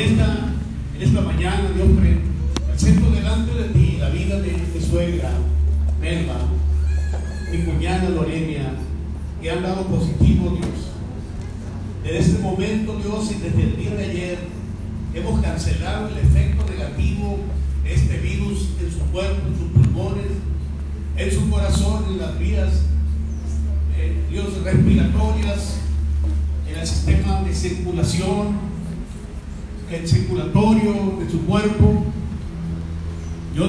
en esta, esta mañana, Dios, presento delante de ti la vida de mi suegra, Melba, mi cuñada Lorena, que han dado positivo, Dios. Desde este momento, Dios, y desde el día de ayer, hemos cancelado el efecto negativo de este virus en su cuerpo, en sus pulmones, en su corazón, en las vías, eh, respiratorias, en el sistema de circulación, el circulatorio de su cuerpo. Yo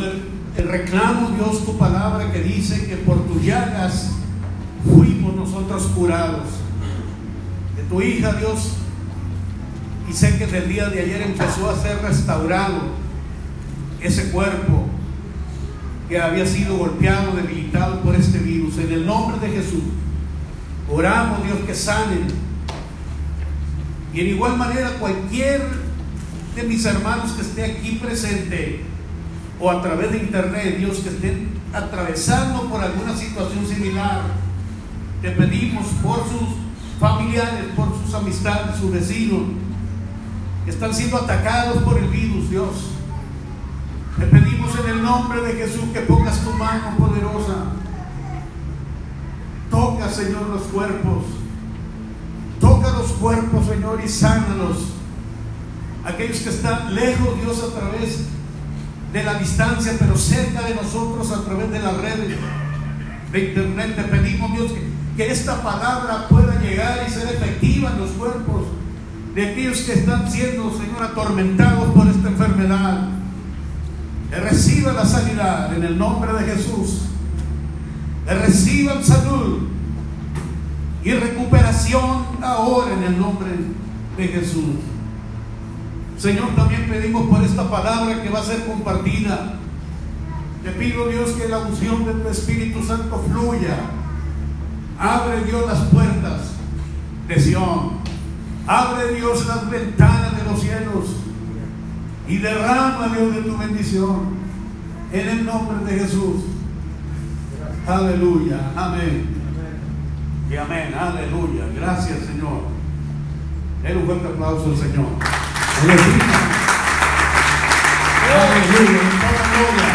te reclamo, Dios, tu palabra que dice que por tus llagas fuimos nosotros curados. De tu hija, Dios, y sé que desde el día de ayer empezó a ser restaurado ese cuerpo que había sido golpeado, debilitado por este virus. En el nombre de Jesús, oramos, Dios, que sanen. Y en igual manera cualquier de mis hermanos que esté aquí presente o a través de internet, Dios, que estén atravesando por alguna situación similar, te pedimos por sus familiares, por sus amistades, sus vecinos, que están siendo atacados por el virus, Dios. Te pedimos en el nombre de Jesús que pongas tu mano poderosa. Toca, Señor, los cuerpos. Toca los cuerpos, Señor, y sánalos aquellos que están lejos, Dios, a través de la distancia, pero cerca de nosotros a través de las redes de internet. Te pedimos, Dios, que, esta palabra pueda llegar y ser efectiva en los cuerpos de aquellos que están siendo, Señor, atormentados por esta enfermedad. Que reciban la sanidad en el nombre de Jesús. Que reciban salud y recuperación ahora en el nombre de Jesús. Señor, también pedimos por esta palabra que va a ser compartida. Te pido, Dios, que la unción de tu Espíritu Santo fluya. Abre, Dios, las puertas de Sion. Abre, Dios, las ventanas de los cielos. Y derrama, Dios, de tu bendición. En el nombre de Jesús. Aleluya. Amén. Y amén. Aleluya. Gracias, Señor. Den un fuerte aplauso al Señor. Aleluya. En toda gloria.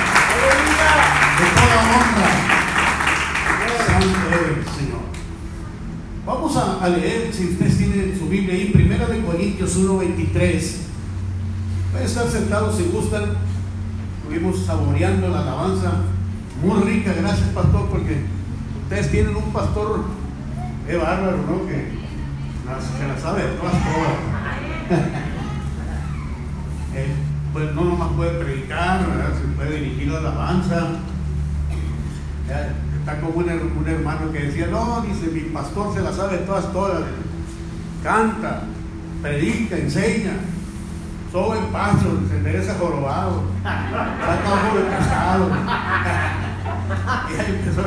En toda honra. Santo eres, Señor. Vamos a, leer, si ustedes tienen su Biblia ahí, Primera de Corintios 1.23. Pueden estar sentados si gustan. Estuvimos saboreando la alabanza. Muy rica, gracias pastor, porque ustedes tienen un pastor, qué bárbaro, ¿no? Que se la sabe de todas. Eh, pues no nomás puede predicar, se puede dirigir la alabanza. está como un, un, hermano que decía, no, dice, mi pastor se la sabe todas, todas. Canta, predica, enseña. Soy paso, se endereza jorobado. Está todo casado. y ahí empezó,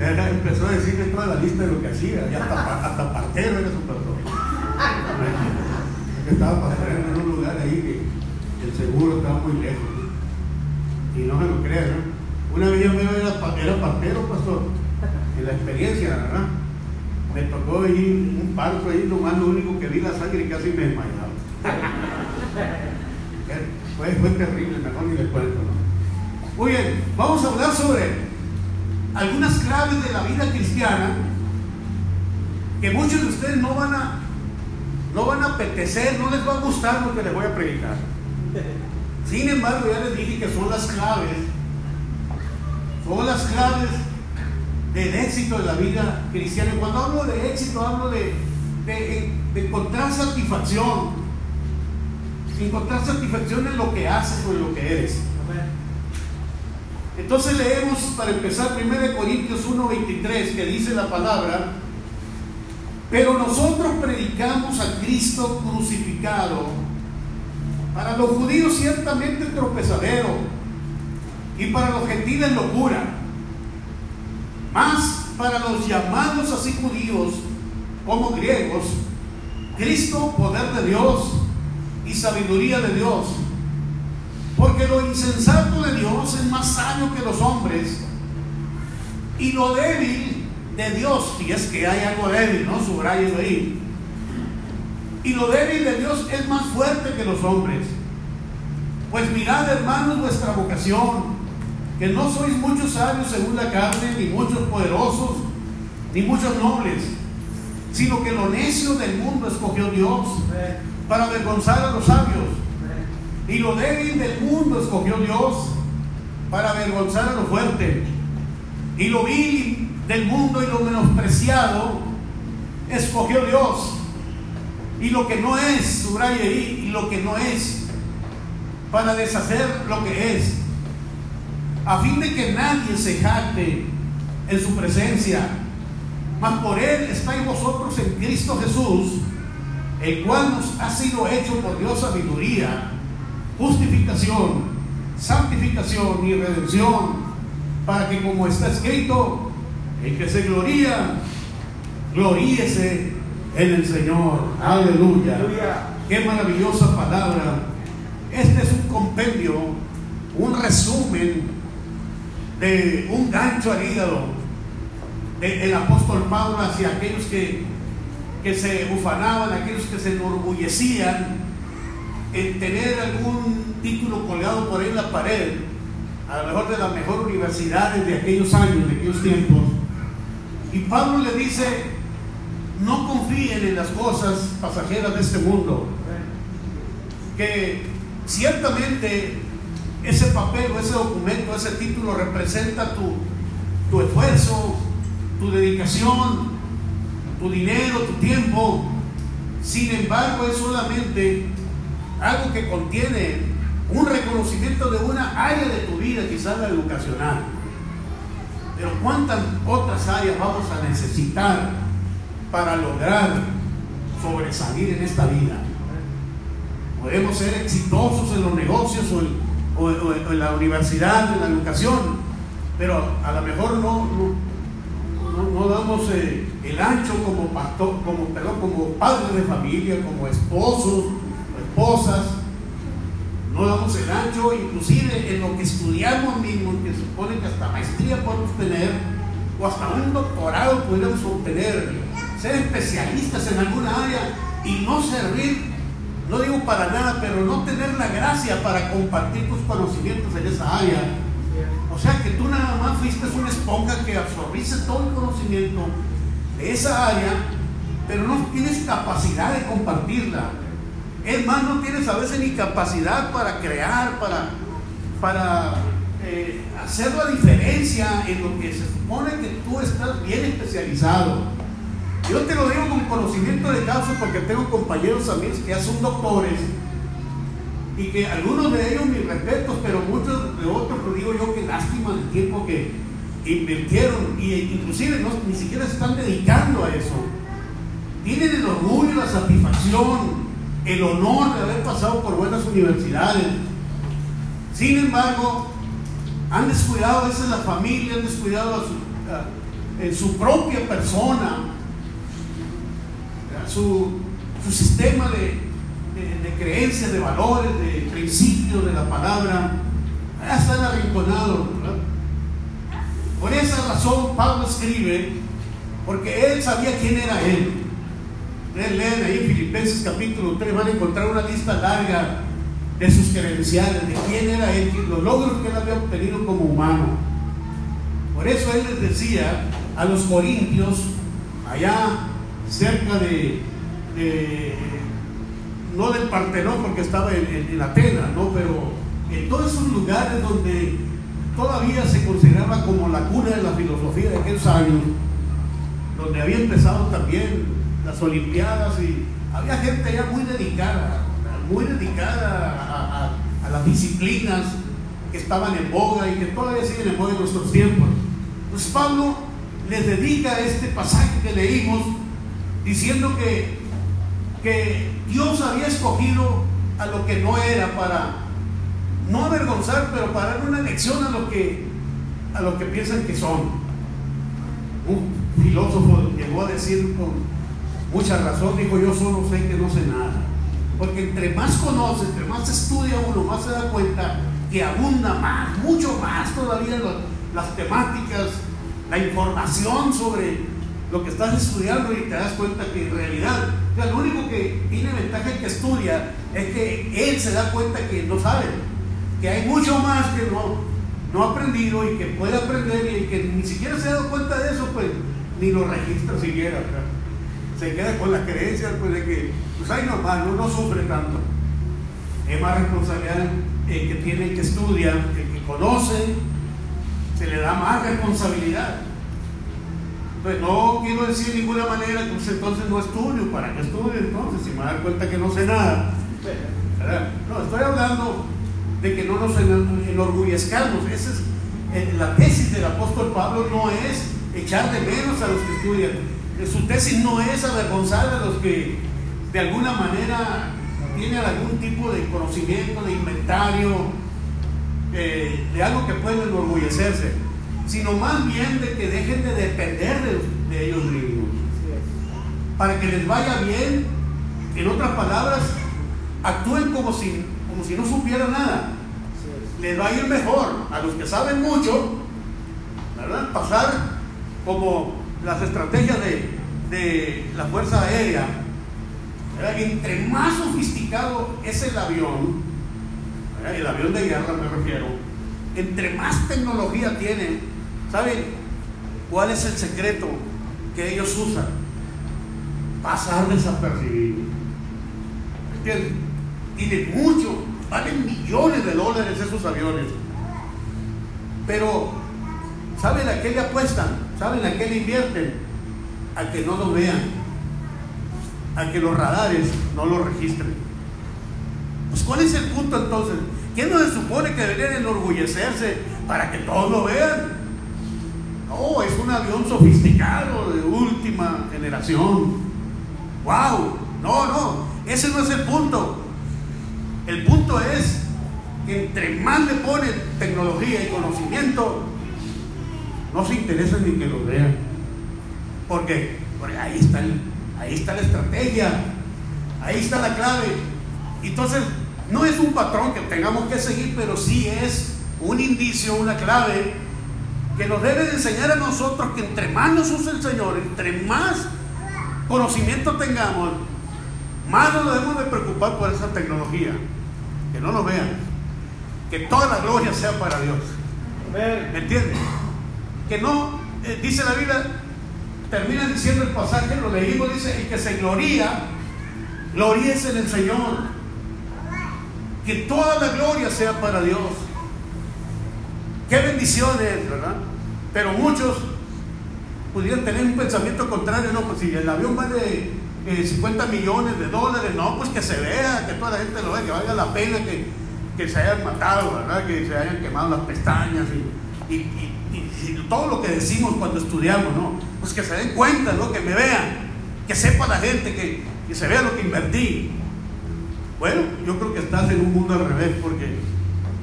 empezó a decirle toda la lista de lo que hacía. Y hasta, hasta partero era su pastor. Estaba en un lugar ahí que el seguro estaba muy lejos. Y no se lo crean, ¿no? Una vez yo me era, era partero, pastor, en la experiencia, ¿verdad? Me tocó ir un parto ahí, nomás lo único que vi la sangre y casi me desmayaba. fue, fue terrible, mejor ni les cuento, ¿no? Muy bien, vamos a hablar sobre algunas claves de la vida cristiana que muchos de ustedes no van a no van a apetecer, no les va a gustar lo que les voy a predicar. Sin embargo, ya les dije que son las claves, son las claves del éxito de la vida cristiana. Cuando hablo de éxito, hablo de encontrar satisfacción. Encontrar satisfacción en lo que haces o en lo que eres. Entonces leemos para empezar 1 Corintios 1:23 que dice la palabra, pero nosotros predicamos a Cristo crucificado para los judíos ciertamente tropezadero y para los gentiles locura. Más para los llamados así judíos como griegos, Cristo poder de Dios y sabiduría de Dios. Porque lo insensato de Dios es más sabio que los hombres y lo débil de Dios, si es que hay algo débil, ¿no? Subrayo ahí Y lo débil de Dios es más fuerte que los hombres. Pues mirad, hermanos, vuestra vocación, que no sois muchos sabios según la carne, ni muchos poderosos, ni muchos nobles, sino que lo necio del mundo escogió Dios para avergonzar a los sabios. Y lo débil del mundo escogió Dios para avergonzar a lo fuerte. Y lo vil del mundo y lo menospreciado escogió Dios. Y lo que no es, subraya ahí, y lo que no es, para deshacer lo que es, a fin de que nadie se jacte en su presencia, mas por él estáis vosotros en Cristo Jesús, el cual nos ha sido hecho por Dios sabiduría, justificación, santificación y redención, para que como está escrito, el que se gloría, gloríese en el Señor. Aleluya. Qué maravillosa palabra. Este es un compendio, un resumen de un gancho al hígado del apóstol Pablo hacia aquellos que, que se ufanaban, aquellos que se enorgullecían en tener algún título colgado por ahí en la pared, a lo mejor de las mejores universidades de aquellos años, de aquellos tiempos. Y Pablo le dice, no confíen en las cosas pasajeras de este mundo, que ciertamente ese papel o ese documento, ese título representa tu, tu esfuerzo, tu dedicación, tu dinero, tu tiempo. Sin embargo, es solamente algo que contiene un reconocimiento de una área de tu vida, quizás la educacional. Pero ¿cuántas otras áreas vamos a necesitar para lograr sobresalir en esta vida? Podemos ser exitosos en los negocios o en, la universidad, en la educación, pero a lo mejor no, no, no damos eh, el ancho como pastor, como, perdón, como padres de familia, como esposos o esposas, no damos el ancho, inclusive en lo que estudiamos mismo, que supone que hasta maestría podemos tener, o hasta un doctorado podemos obtener, ser especialistas en alguna área y no servir, no digo para nada, pero no tener la gracia para compartir tus conocimientos en esa área. O sea que tú nada más fuiste una esponja que absorbiste todo el conocimiento de esa área, pero no tienes capacidad de compartirla. Es más, no tienes a veces ni capacidad para crear, para, para eh, hacer la diferencia en lo que se supone que tú estás bien especializado. Yo te lo digo con conocimiento de causa porque tengo compañeros amigos que ya son doctores y que algunos de ellos mis respetos, pero muchos de otros, lo digo yo, que lástima el tiempo que invirtieron y inclusive no, ni siquiera se están dedicando a eso. Tienen el orgullo, la satisfacción, el honor de haber pasado por buenas universidades. Sin embargo, han descuidado a veces la familia, han descuidado a su, propia persona, su, sistema de, de, de, creencias, de valores, de principios de la palabra. Ya están arrinconados. Por esa razón Pablo escribe, porque él sabía quién era él. Leen ahí en Filipenses capítulo 3, van a encontrar una lista larga de sus credenciales, de quién era él, los logros que él había obtenido como humano. Por eso él les decía a los corintios, allá cerca de, de no del Partenón porque estaba en, en, en, Atenas, ¿no? pero en todos esos lugares donde todavía se consideraba como la cuna de la filosofía de aquellos años, donde había empezado también las Olimpiadas y había gente ya muy dedicada, muy dedicada a, las disciplinas que estaban en boga y que todavía siguen en boga en nuestros tiempos. Entonces Pablo les dedica este pasaje que leímos diciendo que, que Dios había escogido a lo que no era para no avergonzar, pero para dar una lección a lo que, a lo que piensan que son. Un filósofo llegó a decir con mucha razón, dijo yo solo sé que no sé nada. Porque entre más conoce, entre más estudia uno, más se da cuenta que abunda más, mucho más todavía las, las temáticas, la información sobre lo que estás estudiando y te das cuenta que en realidad O sea, lo único que tiene ventaja el que estudia es que él se da cuenta que no sabe, que hay mucho más que no, no ha aprendido y que puede aprender y que ni siquiera se ha dado cuenta de eso, pues ni lo registra siquiera. Se queda con la creencia pues, de que, pues ahí normal, no, no sufre tanto. Es más responsabilidad el que tiene el que estudia, el que conoce, se le da más responsabilidad. Pues no quiero decir de ninguna manera que entonces no estudio, ¿para qué estudio entonces? Si me da cuenta que no sé nada. No, estoy hablando de que no nos enorgullezcamos. Esa es eh, la tesis del apóstol Pablo, no es echar de menos a los que estudian. Su tesis no es avergonzar a los que de alguna manera tienen algún tipo de conocimiento, de inventario, eh, de algo que pueden enorgullecerse, sino más bien de que dejen de depender de, ellos mismos. Para que les vaya bien, en otras palabras, actúen como si, como si no supieran nada. Les va a ir mejor a los que saben mucho, ¿verdad? Pasar como las estrategias de, de la Fuerza Aérea. Entre más sofisticado es el avión, el avión de guerra me refiero, entre más tecnología tiene, ¿saben cuál es el secreto que ellos usan? Pasar desapercibido. ¿Entienden? Tienen mucho, valen millones de dólares esos aviones. Pero, ¿saben a qué le apuestan? ¿Saben a qué le invierten? A que no lo vean, a que los radares no lo registren. Pues ¿cuál es el punto entonces? ¿Quién no se supone que deberían enorgullecerse para que todos lo vean? No, es un avión sofisticado de última generación. ¡Wow! No, no, ese no es el punto. El punto es que entre más le ponen tecnología y conocimiento, no se interesan ni que lo vean. Porque, porque ahí, está ahí está la estrategia, ahí está la clave. Entonces, no es un patrón que tengamos que seguir, pero sí es un indicio, una clave que nos debe de enseñar a nosotros que entre más nos use el Señor, entre más conocimiento tengamos, más nos debemos de preocupar por esa tecnología. Que no nos vean. Que toda la gloria sea para Dios. ¿Me entiendes? Que no, eh, dice la Biblia, termina diciendo el pasaje, lo leímos, dice, el que se gloría, gloríese en el Señor. Que toda la gloria sea para Dios. Qué bendiciones, ¿verdad? Pero muchos pudieran tener un pensamiento contrario, no, pues si el avión vale 50 millones de dólares, no, pues que se vea, que toda la gente lo vea, que valga la pena que, que se hayan matado, ¿verdad? Que se hayan quemado las pestañas y, y, todo lo que decimos cuando estudiamos, ¿no? Pues que se den cuenta, ¿no? Que me vean, que sepa la gente, que, que se vea lo que invertí. Bueno, yo creo que estás en un mundo al revés, porque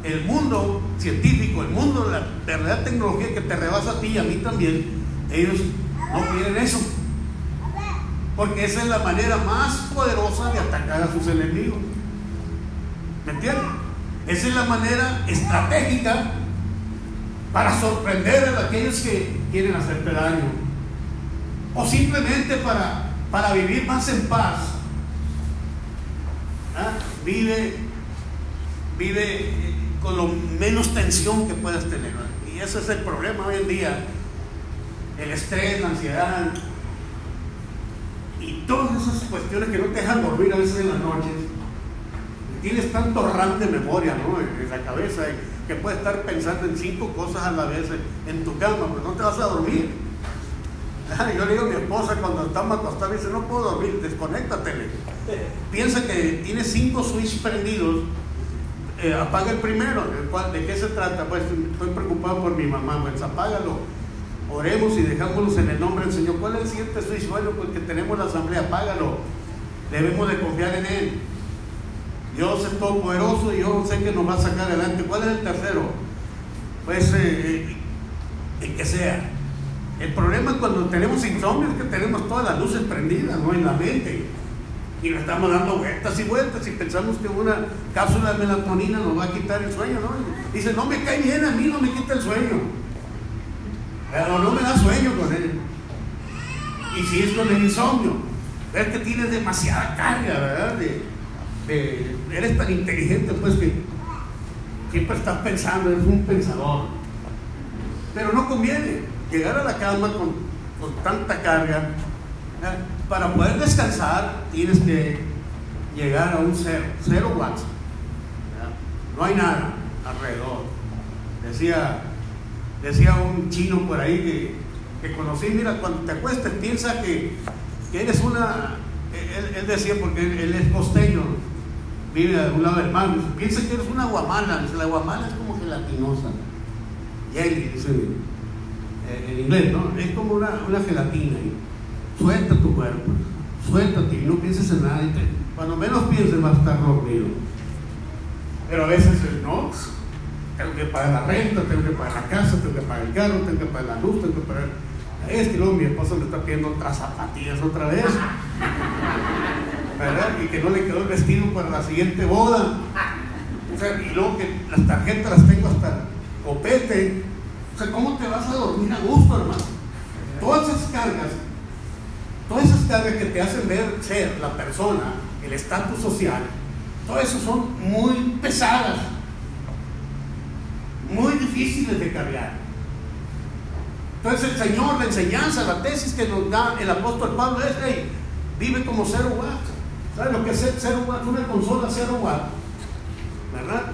el mundo científico, el mundo de la verdadera tecnología que te rebasa a ti y a mí también, ellos no quieren eso. Porque esa es la manera más poderosa de atacar a sus enemigos. ¿Me entiendes? Esa es la manera estratégica para sorprender a aquellos que quieren hacerte daño. O simplemente para, para vivir más en paz ¿Ah? Vive, vive con lo menos tensión que puedas tener. Y ese es el problema hoy en día. El estrés, la ansiedad y todas esas cuestiones que no te dejan dormir a veces en las noches. Tienes tanto RAM de memoria ¿no? en la cabeza que puedes estar pensando en cinco cosas a la vez en tu cama, pero no te vas a dormir. Yo le digo a mi esposa cuando estamos acostados, dice, no puedo dormir, desconéctatele. Piensa que tiene cinco switches prendidos, eh, apaga el primero, ¿de qué se trata? Pues estoy preocupado por mi mamá, pues apágalo. Oremos y dejámoslos en el nombre del Señor. ¿Cuál es el siguiente switch? Bueno, pues que tenemos la asamblea, apágalo. Debemos de confiar en Él. Dios es todopoderoso y yo sé que nos va a sacar adelante. ¿Cuál es el tercero? Pues eh, eh, el que sea. El problema es cuando tenemos insomnio, es que tenemos todas las luces prendidas, ¿no? En la mente. Y nos estamos dando vueltas y vueltas y pensamos que una cápsula de melatonina nos va a quitar el sueño, ¿no? dice, no me cae bien, a mí no me quita el sueño. Pero no me da sueño con él. Y si es con el insomnio. ves que tienes demasiada carga, ¿verdad? eres tan inteligente, pues que siempre estás pensando, eres un pensador. Pero no conviene llegar a la cama con, con tanta carga. Para poder descansar tienes que llegar a un cero, cero watts. No hay nada alrededor. Decía, decía un chino por ahí que, que conocí, mira, cuando te acuestes piensa que, que eres una, él, decía porque él, es costeño, vive de un lado del mar, piensa que eres una guamala, la guamala es como gelatinosa, jelly, dice eh, en inglés, ¿no? Es como una, una gelatina, suelta tu cuerpo, suéltate y no pienses en nada, cuando menos pienses vas a estar dormido. Pero a veces no, tengo que pagar la renta, tengo que pagar la casa, tengo que pagar el carro, tengo que pagar la luz, tengo que pagar es que luego mi esposo me está pidiendo otras zapatillas otra vez. ¿Verdad? Y que no le quedó el vestido para la siguiente boda. O sea, y luego que las tarjetas las tengo hasta copete. O sea, ¿cómo te vas a dormir a gusto, hermano? Todas esas cargas, todas esas cargas que te hacen ver ser la persona, el estatus social, todo eso son muy pesadas, muy difíciles de cargar. Entonces el Señor, la enseñanza, la tesis que nos da el apóstol Pablo es, hey, vive como cero watt. ¿Sabes lo que es cero watt? Una consola cero watt, ¿verdad?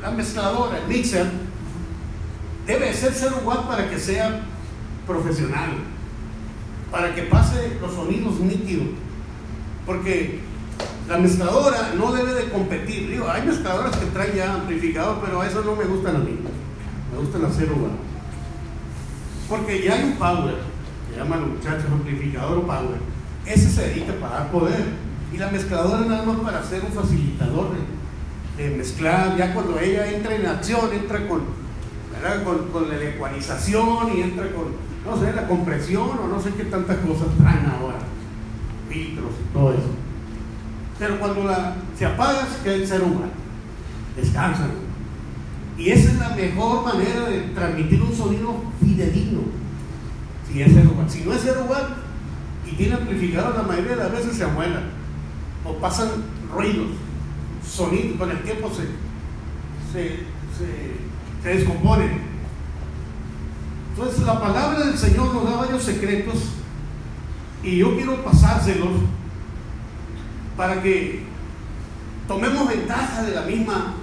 la mezcladora, el mixer, debe ser cero watt para que sea profesional, para que pase los sonidos nítidos. Porque la mezcladora no debe de competir. Digo, hay mezcladoras que traen ya amplificador, pero eso no me gustan a mí. Me gustan las cero. Porque ya hay un power, que llaman los muchachos amplificador o power. Ese se dedica para dar poder. Y la mezcladora nada más para ser un facilitador de, mezclar. Ya cuando ella entra en acción, entra con, con, con, la ecualización y entra con, no sé, la compresión o no sé qué tantas cosas traen ahora. Filtros y todo eso. Pero cuando la, se apaga, se queda el ser humano. Descansan y esa es la mejor manera de transmitir un sonido fidedigno. Si, es si no es cero watt y tiene amplificador, la mayoría de las veces se amuelan o pasan ruidos, sonidos, con el tiempo se, se, se, se descomponen. Entonces la palabra del Señor nos da varios secretos y yo quiero pasárselos para que tomemos ventaja de la misma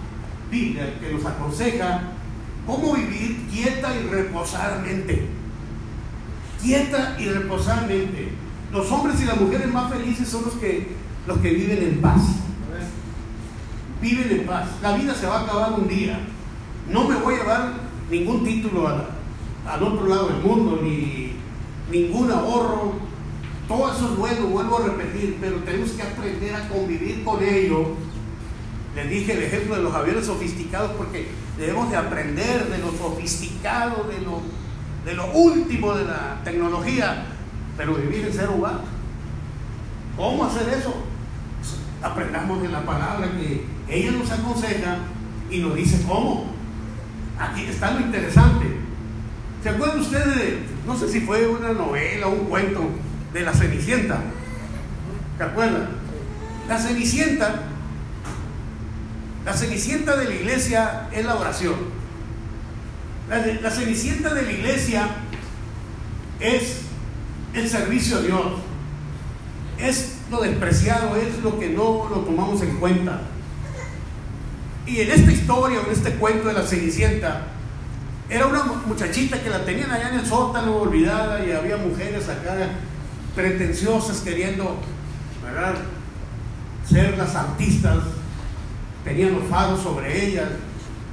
Biblia que nos aconseja cómo vivir quieta y reposadamente. Quieta y reposadamente. Los hombres y las mujeres más felices son los que, los que viven en paz. Viven en paz. La vida se va a acabar un día. No me voy a llevar ningún título al otro lado del mundo, ni ningún ahorro. Todo eso es vuelvo a repetir, pero tenemos que aprender a convivir con ello les dije el ejemplo de los aviones sofisticados porque debemos de aprender de lo sofisticado, de lo, de lo último de la tecnología, pero vivir en cero watt. ¿Cómo hacer eso? aprendamos de la palabra que ella nos aconseja y nos dice cómo. Aquí está lo interesante. ¿Se acuerdan ustedes de, no sé si fue una novela o un cuento de la Cenicienta? ¿Se acuerdan? La Cenicienta la cenicienta de la iglesia es la oración. La, cenicienta de la iglesia es el servicio a Dios. Es lo despreciado, es lo que no lo tomamos en cuenta. Y en esta historia, en este cuento de la cenicienta, era una muchachita que la tenían allá en el sótano olvidada y había mujeres acá pretenciosas queriendo ser las artistas tenían los faros sobre ellas,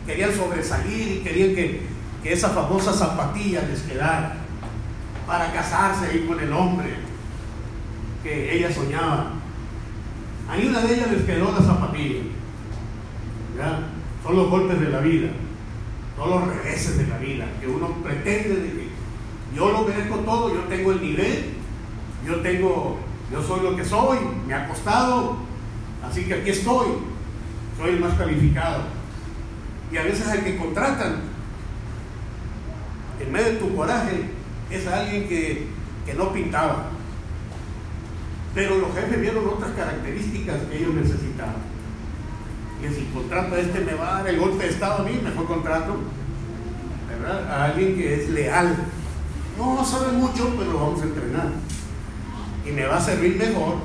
querían sobresalir y querían que, que esa famosa zapatilla les quedara para casarse ahí con el hombre que ella soñaba. A una de ellas les quedó la zapatilla. Son los golpes de la vida, son los reveses de la vida, que uno pretende de que yo lo merezco todo, yo tengo el nivel, yo tengo, yo soy lo que soy, me ha costado, así que aquí estoy soy el más calificado. Y a veces el que contratan, en medio de tu coraje, es alguien que, que no pintaba. Pero los jefes vieron otras características que ellos necesitaban. Y si contrato este me va a dar el golpe de Estado a mí, mejor contrato ¿verdad? a alguien que es leal. No sabe mucho, pero lo vamos a entrenar. Y me va a servir mejor.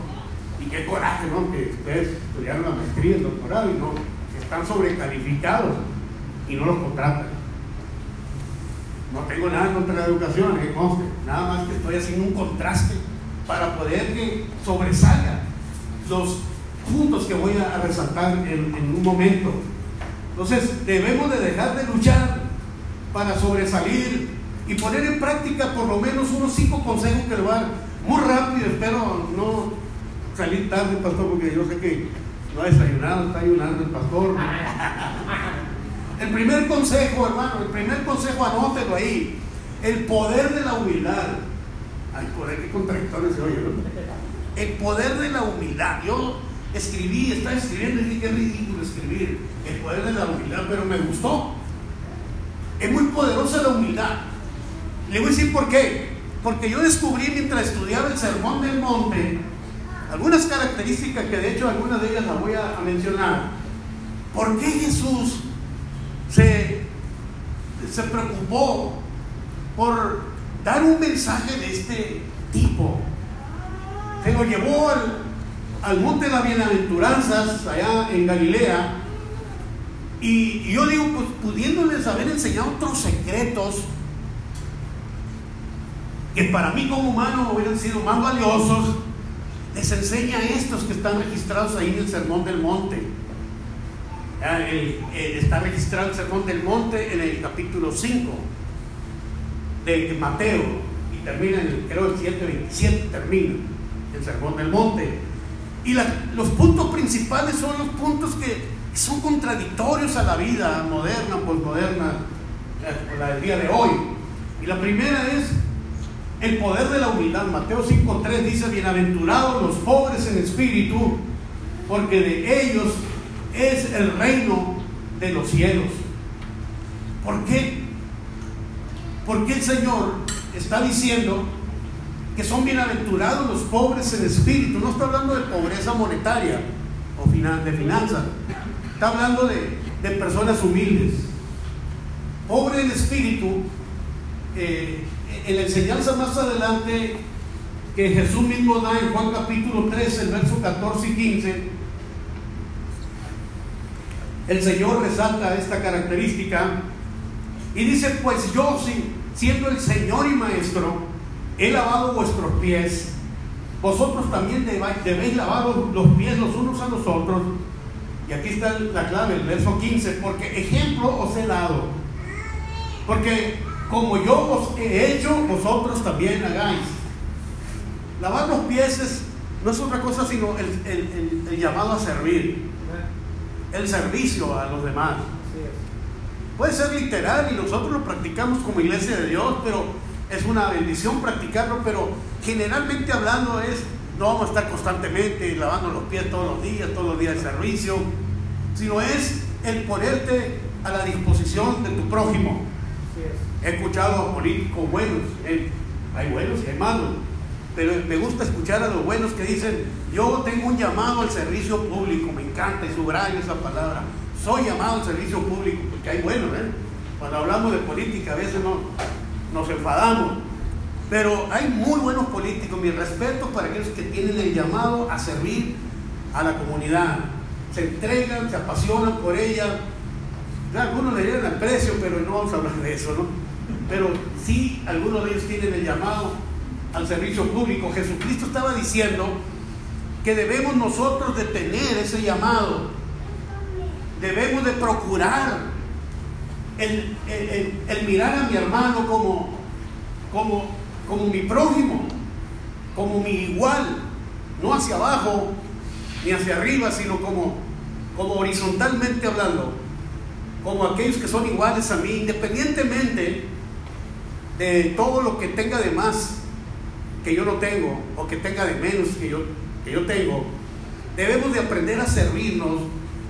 Y qué coraje, ¿no? Que ustedes estudiaron la maestría, el doctorado y no, están sobrecalificados y no los contratan. No tengo nada contra la educación, que conste. Nada más que estoy haciendo un contraste para poder que sobresalgan los puntos que voy a resaltar en, en un momento. Entonces, debemos de dejar de luchar para sobresalir y poner en práctica por lo menos unos cinco consejos que le voy a dar muy rápido. Espero no salir tarde, pastor, porque yo sé que no ha desayunado, está ayunando el pastor. El primer consejo, hermano, el primer consejo, anótelo ahí. El poder de la humildad. Ay, poder, qué contradictorio se oye, ¿no? El poder de la humildad. Yo escribí, estaba escribiendo y dije, qué ridículo escribir. El poder de la humildad, pero me gustó. Es muy poderosa la humildad. Le voy a decir por qué. Porque yo descubrí mientras estudiaba el Sermón del Monte algunas características que de hecho algunas de ellas las voy a, mencionar. ¿Por qué Jesús se, se preocupó por dar un mensaje de este tipo? Se lo llevó al, al monte de las bienaventuranzas, allá en Galilea, y, yo digo, pues pudiéndoles haber enseñado otros secretos que para mí como humano hubieran sido más valiosos, les enseña estos que están registrados ahí en el Sermón del Monte. Está registrado el Sermón del Monte en el capítulo 5 de Mateo y termina en el, creo el 727 termina el Sermón del Monte. Y los puntos principales son los puntos que son contradictorios a la vida moderna, posmoderna, la del día de hoy. Y la primera es el poder de la humildad. Mateo 5.3 dice, bienaventurados los pobres en espíritu, porque de ellos es el reino de los cielos. ¿Por qué? Porque el Señor está diciendo que son bienaventurados los pobres en espíritu. No está hablando de pobreza monetaria o de finanzas. Está hablando de, de personas humildes. Pobre en espíritu. Eh, en la enseñanza más adelante que Jesús mismo da en Juan capítulo 13, el verso 14 y 15, el Señor resalta esta característica y dice, pues yo, siendo el Señor y Maestro, he lavado vuestros pies, vosotros también debéis lavar los pies los unos a los otros. Y aquí está la clave, el verso 15, porque ejemplo os he dado. Porque como yo os he hecho, vosotros también hagáis. Lavar los pies no es otra cosa sino el, el, el, llamado a servir, el servicio a los demás. Puede ser literal y nosotros lo practicamos como iglesia de Dios, pero es una bendición practicarlo, pero generalmente hablando es, no vamos a estar constantemente lavando los pies todos los días, todos los días de servicio, sino es el ponerte a la disposición de tu prójimo. He escuchado a políticos buenos, eh, hay buenos y hay malos, pero me gusta escuchar a los buenos que dicen, yo tengo un llamado al servicio público, me encanta y subrayo esa palabra, soy llamado al servicio público, porque hay buenos, ¿eh? cuando hablamos de política a veces no, nos enfadamos, pero hay muy buenos políticos, mi respeto para aquellos que tienen el llamado a servir a la comunidad, se entregan, se apasionan por ella, algunos le dieron el precio, pero no vamos a hablar de eso, ¿no? pero sí algunos de ellos tienen el llamado al servicio público. Jesucristo estaba diciendo que debemos nosotros de tener ese llamado, debemos de procurar el, el, mirar a mi hermano como, como, como mi prójimo, como mi igual, no hacia abajo ni hacia arriba, sino como, como horizontalmente hablando, como aquellos que son iguales a mí, independientemente de todo lo que tenga de más que yo no tengo o que tenga de menos que yo, que yo tengo, debemos de aprender a servirnos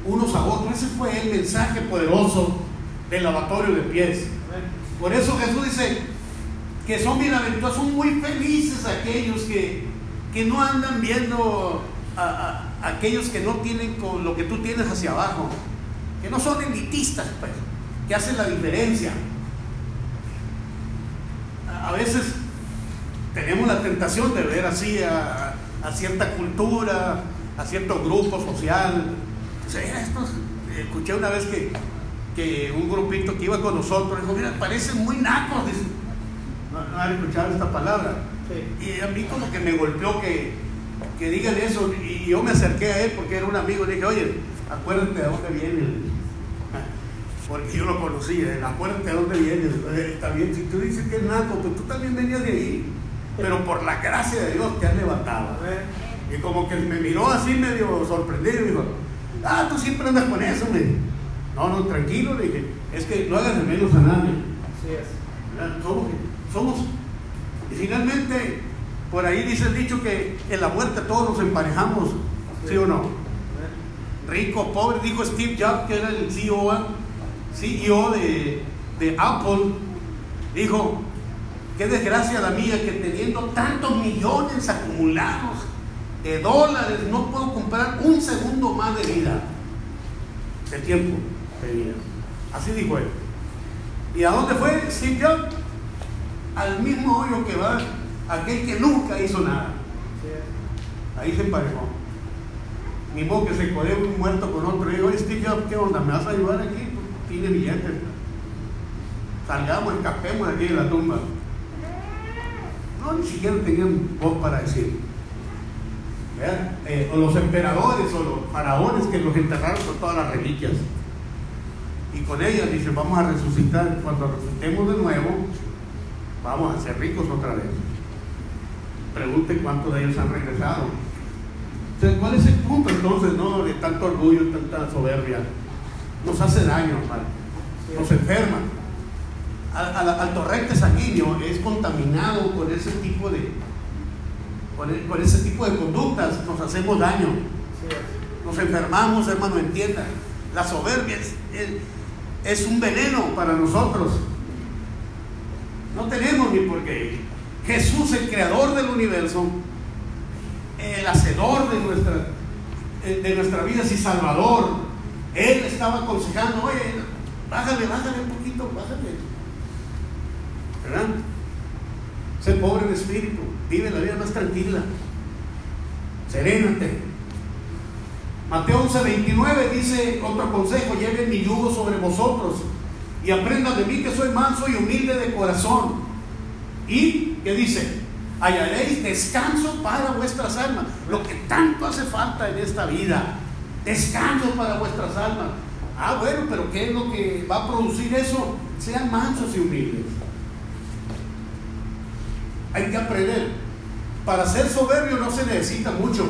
unos a otros. Ese fue el mensaje poderoso del lavatorio de pies. Por eso Jesús dice que son bienaventurados, son muy felices aquellos que, que no andan viendo a, aquellos que no tienen con lo que tú tienes hacia abajo, que no son elitistas, pues, que hacen la diferencia. A, veces tenemos la tentación de ver así a, cierta cultura, a cierto grupo social. escuché una vez que, que, un grupito que iba con nosotros dijo, mira, parecen muy nacos. No, no han escuchado esta palabra. Y a mí como que me golpeó que, que digan eso. Y yo me acerqué a él porque era un amigo. Le dije, oye, acuérdate de dónde viene. Porque yo lo conocía. Acuérdate de dónde viene. Está bien, si tú dices que es naco, pues tú también venías de ahí. Pero por la gracia de Dios te has levantado. Y como que me miró así medio sorprendido y dijo, ah, tú siempre andas con eso, me. No, no, tranquilo, le dije, es que no hagas de menos a nadie. Así es. Somos, somos y finalmente, por ahí dice el dicho que en la muerte todos nos emparejamos, ¿sí, o no? Rico, pobre, dijo Steve Jobs, que era el CEO, CEO de, de Apple, dijo, qué desgracia la mía que teniendo tantos millones acumulados de dólares, no puedo comprar un segundo más de vida, de tiempo Así dijo él. ¿Y a dónde fue Jobs? al mismo hoyo que va aquel que nunca hizo nada. Ahí se emparejó. Ni modo que se codea un muerto con otro. Y digo, Steve ¿qué onda? ¿Me vas a ayudar aquí? Tiene billetes. Salgamos, escapemos de aquí de la tumba. No, ni siquiera tenían voz para decir. Eh, o los emperadores o los faraones que los enterraron con todas las reliquias. Y con ellas dicen, vamos a resucitar. Cuando resucitemos de nuevo, vamos a ser ricos otra vez. Pregunte cuántos de ellos han regresado. Entonces, ¿cuál es el punto entonces no, de tanto orgullo, tanta soberbia? Nos hace daño, nos enferma. Al, torrente sanguíneo es contaminado con ese tipo de con, ese tipo de conductas, nos hacemos daño. Nos enfermamos, hermano, entienda. La soberbia es un veneno para nosotros. No tenemos ni por qué. Jesús, el creador del universo, el hacedor de nuestra, de nuestra vida y Salvador, Él estaba aconsejando, oye, bájale, bájale un poquito, bájale. ¿Verdad? Sé pobre en espíritu, vive la vida más tranquila. Serénate. Mateo 11, 29 dice otro consejo, lleven mi yugo sobre vosotros y aprendan de mí que soy manso y humilde de corazón. Y que dice, hallaréis descanso para vuestras almas, lo que tanto hace falta en esta vida, descanso para vuestras almas. Ah, bueno, pero ¿qué es lo que va a producir eso? Sean mansos y humildes. Hay que aprender. Para ser soberbio no se necesita mucho,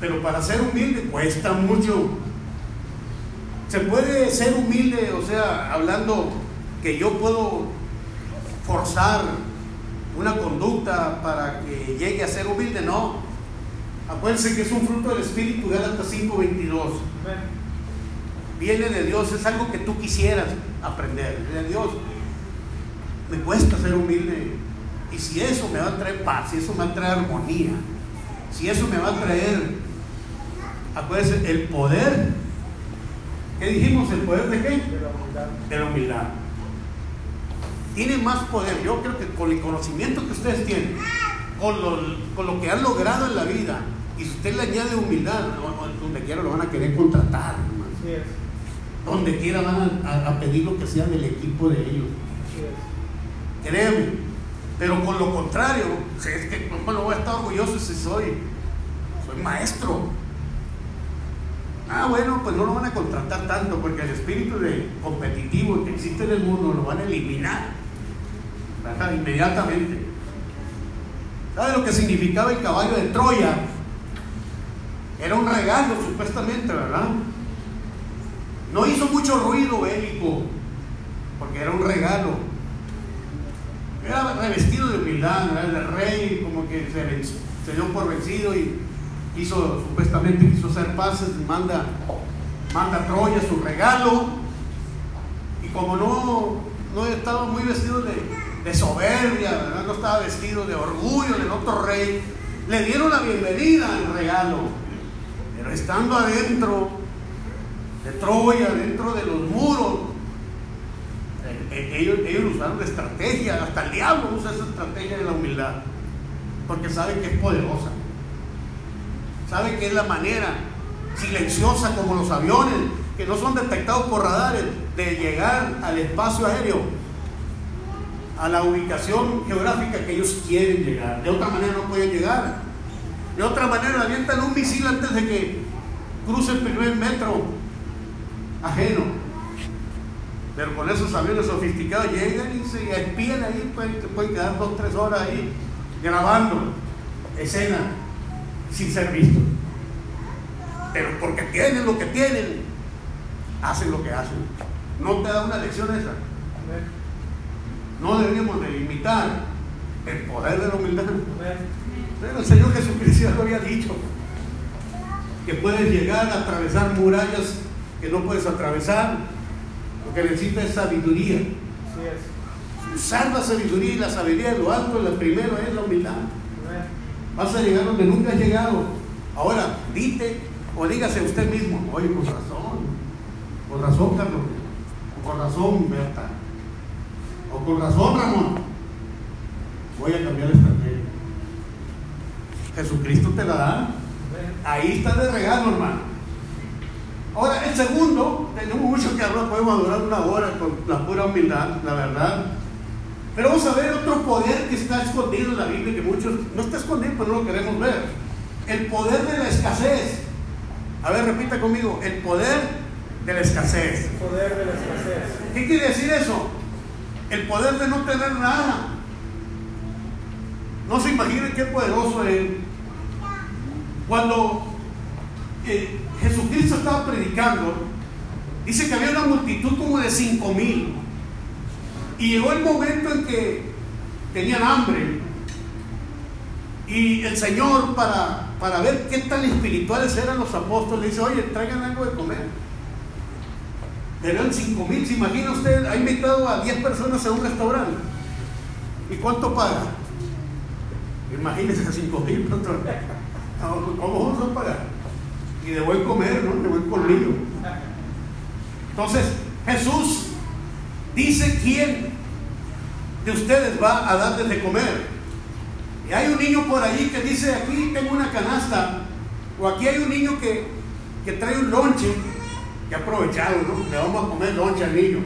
pero para ser humilde cuesta mucho. Se puede ser humilde, o sea, hablando que yo puedo forzar una conducta para que llegue a ser humilde, no. Acuérdense que es un fruto del Espíritu, Gálatas 5:22. Viene de Dios, es algo que tú quisieras aprender, de Dios. Me cuesta ser humilde. Y si eso me va a traer paz, si eso me va a traer armonía, si eso me va a traer, acuérdense, el poder ¿Qué dijimos? ¿El poder de qué? De la humildad. De la humildad. Tiene más poder. Yo creo que con el conocimiento que ustedes tienen, con lo, con lo que han logrado en la vida, y si usted le añade humildad, donde quiera lo van a querer contratar. Donde quiera van a, pedir lo que sea del equipo de ellos. Créeme. Pero con lo contrario, es que no voy a estar orgulloso si soy, soy maestro. Ah, bueno, pues no lo van a contratar tanto porque el espíritu de competitivo que existe en el mundo lo van a eliminar inmediatamente. ¿Sabe lo que significaba el caballo de Troya? Era un regalo, supuestamente, ¿verdad? No hizo mucho ruido bélico, porque era un regalo. Era revestido de humildad, ¿verdad? el rey como que se, se dio por vencido y quiso, supuestamente quiso hacer pases, manda, manda a Troya su regalo, y como no, no estaba muy vestido de, soberbia, no estaba vestido de orgullo del otro rey. Le dieron la bienvenida al regalo, pero estando adentro de Troya, dentro de los muros, eh, eh, ellos, ellos usaron estrategia, hasta el diablo usa esa estrategia de la humildad, porque sabe que es poderosa, sabe que es la manera silenciosa como los aviones, que no son detectados por radares, de llegar al espacio aéreo a la ubicación geográfica que ellos quieren llegar. De otra manera no pueden llegar. De otra manera avientan un misil antes de que cruce el primer metro ajeno. Pero con esos aviones sofisticados llegan y se espían ahí, pueden, pueden quedar dos, tres horas ahí grabando escena sin ser vistos. Pero porque tienen lo que tienen, hacen lo que hacen. ¿No te da una lección esa? No deberíamos de imitar el poder de la humildad. Pero el Señor Jesucristo ya lo había dicho. Que puedes llegar a atravesar murallas que no puedes atravesar. Lo que necesitas es sabiduría. Usar la sabiduría y la sabiduría de lo alto, lo primero es la humildad. Vas a llegar donde nunca has llegado. Ahora, dite o dígase usted mismo, oye, con razón, con razón, Carlos, con razón, Berta con razón, Ramón, voy a cambiar la estrategia. Jesucristo te la da. Ahí está de regalo, hermano. Ahora, el segundo, tenemos mucho que hablar, podemos durar una hora con la pura humildad, la verdad. Pero vamos a ver otro poder que está escondido en la Biblia, que muchos, no está escondido, pero no lo queremos ver. El poder de la escasez. A ver, repita conmigo, el poder de la escasez. El poder de la escasez. ¿Qué quiere decir eso? el poder de no tener nada. No se imaginen qué poderoso es. Cuando eh, Jesucristo estaba predicando, dice que había una multitud como de cinco mil. Y llegó el momento en que tenían hambre. Y el Señor, para, para ver qué tan espirituales eran los apóstoles, dice, oye, traigan algo de comer. Eran 5 mil, ¿se imagina usted? Ha invitado a 10 personas a un restaurante. ¿Y cuánto paga? Imagínese a 5 mil. ¿Cómo vamos a pagar? Y de buen comer, ¿no? De buen colmillo. Entonces, Jesús dice quién de ustedes va a darles de comer. Y hay un niño por ahí que dice, aquí tengo una canasta, o aquí hay un niño que, que trae un lonche que aprovechado, ¿no? Le vamos a comer lonche al niño.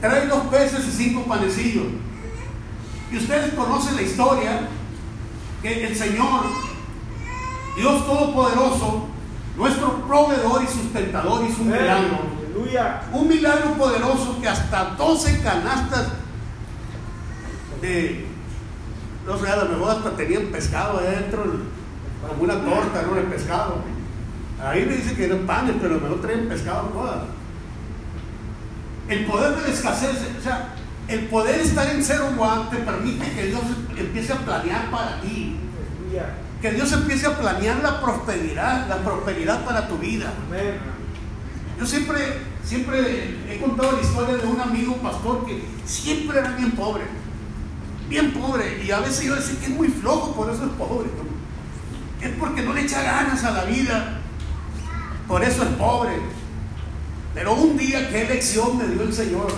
Trae dos peces y cinco panecillos. Y ustedes conocen la historia que el Señor, Dios Todopoderoso, nuestro proveedor y sustentador hizo un milagro. Un milagro poderoso que hasta 12 canastas de, no sé, a lo mejor hasta tenían pescado adentro, como una torta, ¿no? De pescado Ahí me dice que eran panes, pero me lo traen pescado todas. El poder de la escasez, o sea, el poder estar en cero one te permite que Dios empiece a planear para ti. Que Dios empiece a planear la prosperidad, la prosperidad para tu vida. Yo siempre, siempre he contado la historia de un amigo pastor que siempre era bien pobre. Bien pobre. Y a veces yo decía que es muy flojo, por eso es pobre. Es porque no le echa ganas a la vida por eso es pobre. Pero un día, ¿qué lección me dio el Señor?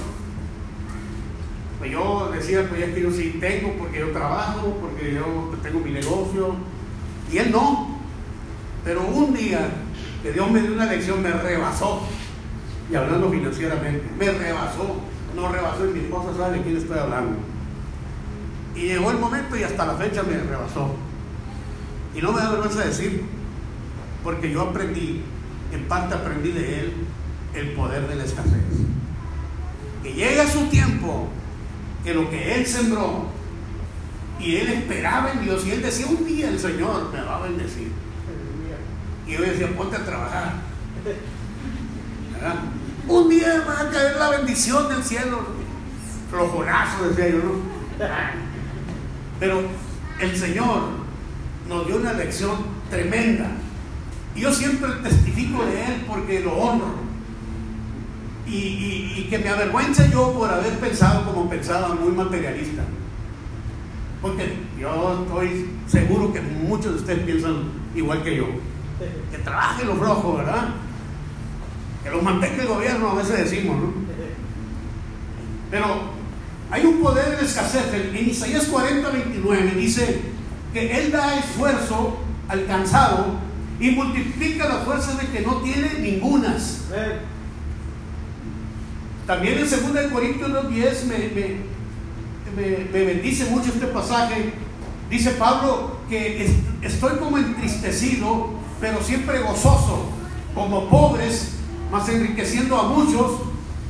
Pues yo decía, pues es que yo sí tengo, porque yo trabajo, porque yo tengo mi negocio. Y él no. Pero un día que Dios me dio una lección, me rebasó. Y hablando financieramente, me rebasó. No rebasó y mi esposa sabe de quién estoy hablando. Y llegó el momento y hasta la fecha me rebasó. Y no me da vergüenza decir, porque yo aprendí en parte aprendí de él el poder de la escasez. Que llega su tiempo que lo que él sembró y él esperaba en Dios y él decía un día el Señor me va a bendecir. Y yo decía, ponte a trabajar. Un día va a caer la bendición del cielo. Flojonazo, decía yo, ¿no? Pero el Señor nos dio una lección tremenda yo siempre testifico de Él porque lo honro. y, que me avergüenza yo por haber pensado como pensaba, muy materialista. Porque yo estoy seguro que muchos de ustedes piensan igual que yo. Que trabaje los rojos, ¿verdad? Que los mantenga el gobierno, a veces decimos, ¿no? Pero hay un poder en escasez. En Isaías 40, 29 dice que Él da esfuerzo al cansado y multiplica las fuerzas de que no tiene ningunas. También en 2 Corintios 10 me, me, me, bendice mucho este pasaje. Dice Pablo que estoy como entristecido, pero siempre gozoso, como pobres, mas enriqueciendo a muchos,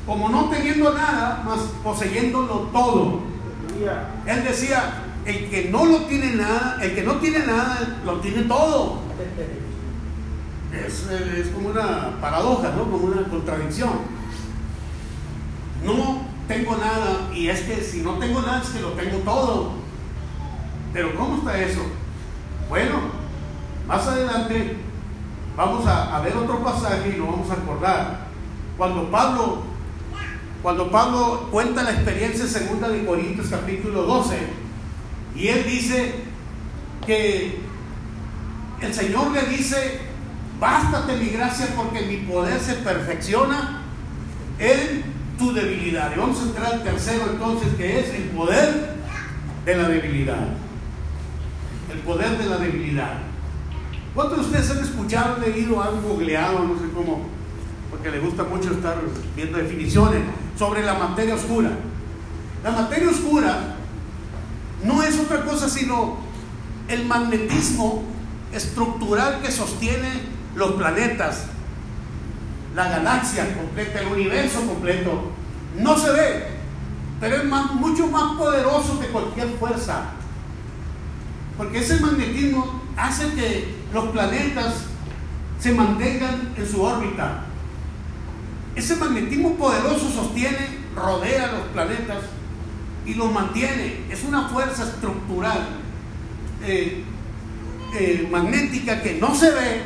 como no teniendo nada, mas poseyéndolo todo. Él decía, el que no lo tiene nada, el que no tiene nada, lo tiene todo. Es, es como una paradoja, ¿no? Como una contradicción no tengo nada y es que si no tengo nada es que lo tengo todo. Pero ¿cómo está eso? Bueno, más adelante vamos a, ver otro pasaje y lo vamos a acordar. Cuando Pablo, cuando Pablo cuenta la experiencia segunda de Corintios capítulo 12, y él dice que el Señor le dice, bástate mi gracia porque mi poder se perfecciona en tu debilidad. Y vamos a entrar al tercero entonces, que es el poder de la debilidad. El poder de la debilidad. ¿Cuántos de ustedes han escuchado, leído, han googleado, no sé cómo, porque le gusta mucho estar viendo definiciones sobre la materia oscura? La materia oscura no es otra cosa sino el magnetismo estructural que sostiene los planetas, la galaxia completa, el universo completo, no se ve, pero es mucho más poderoso que cualquier fuerza. Porque ese magnetismo hace que los planetas se mantengan en su órbita. Ese magnetismo poderoso sostiene, rodea los planetas y los mantiene. Es una fuerza estructural, eh, eh, magnética que no se ve,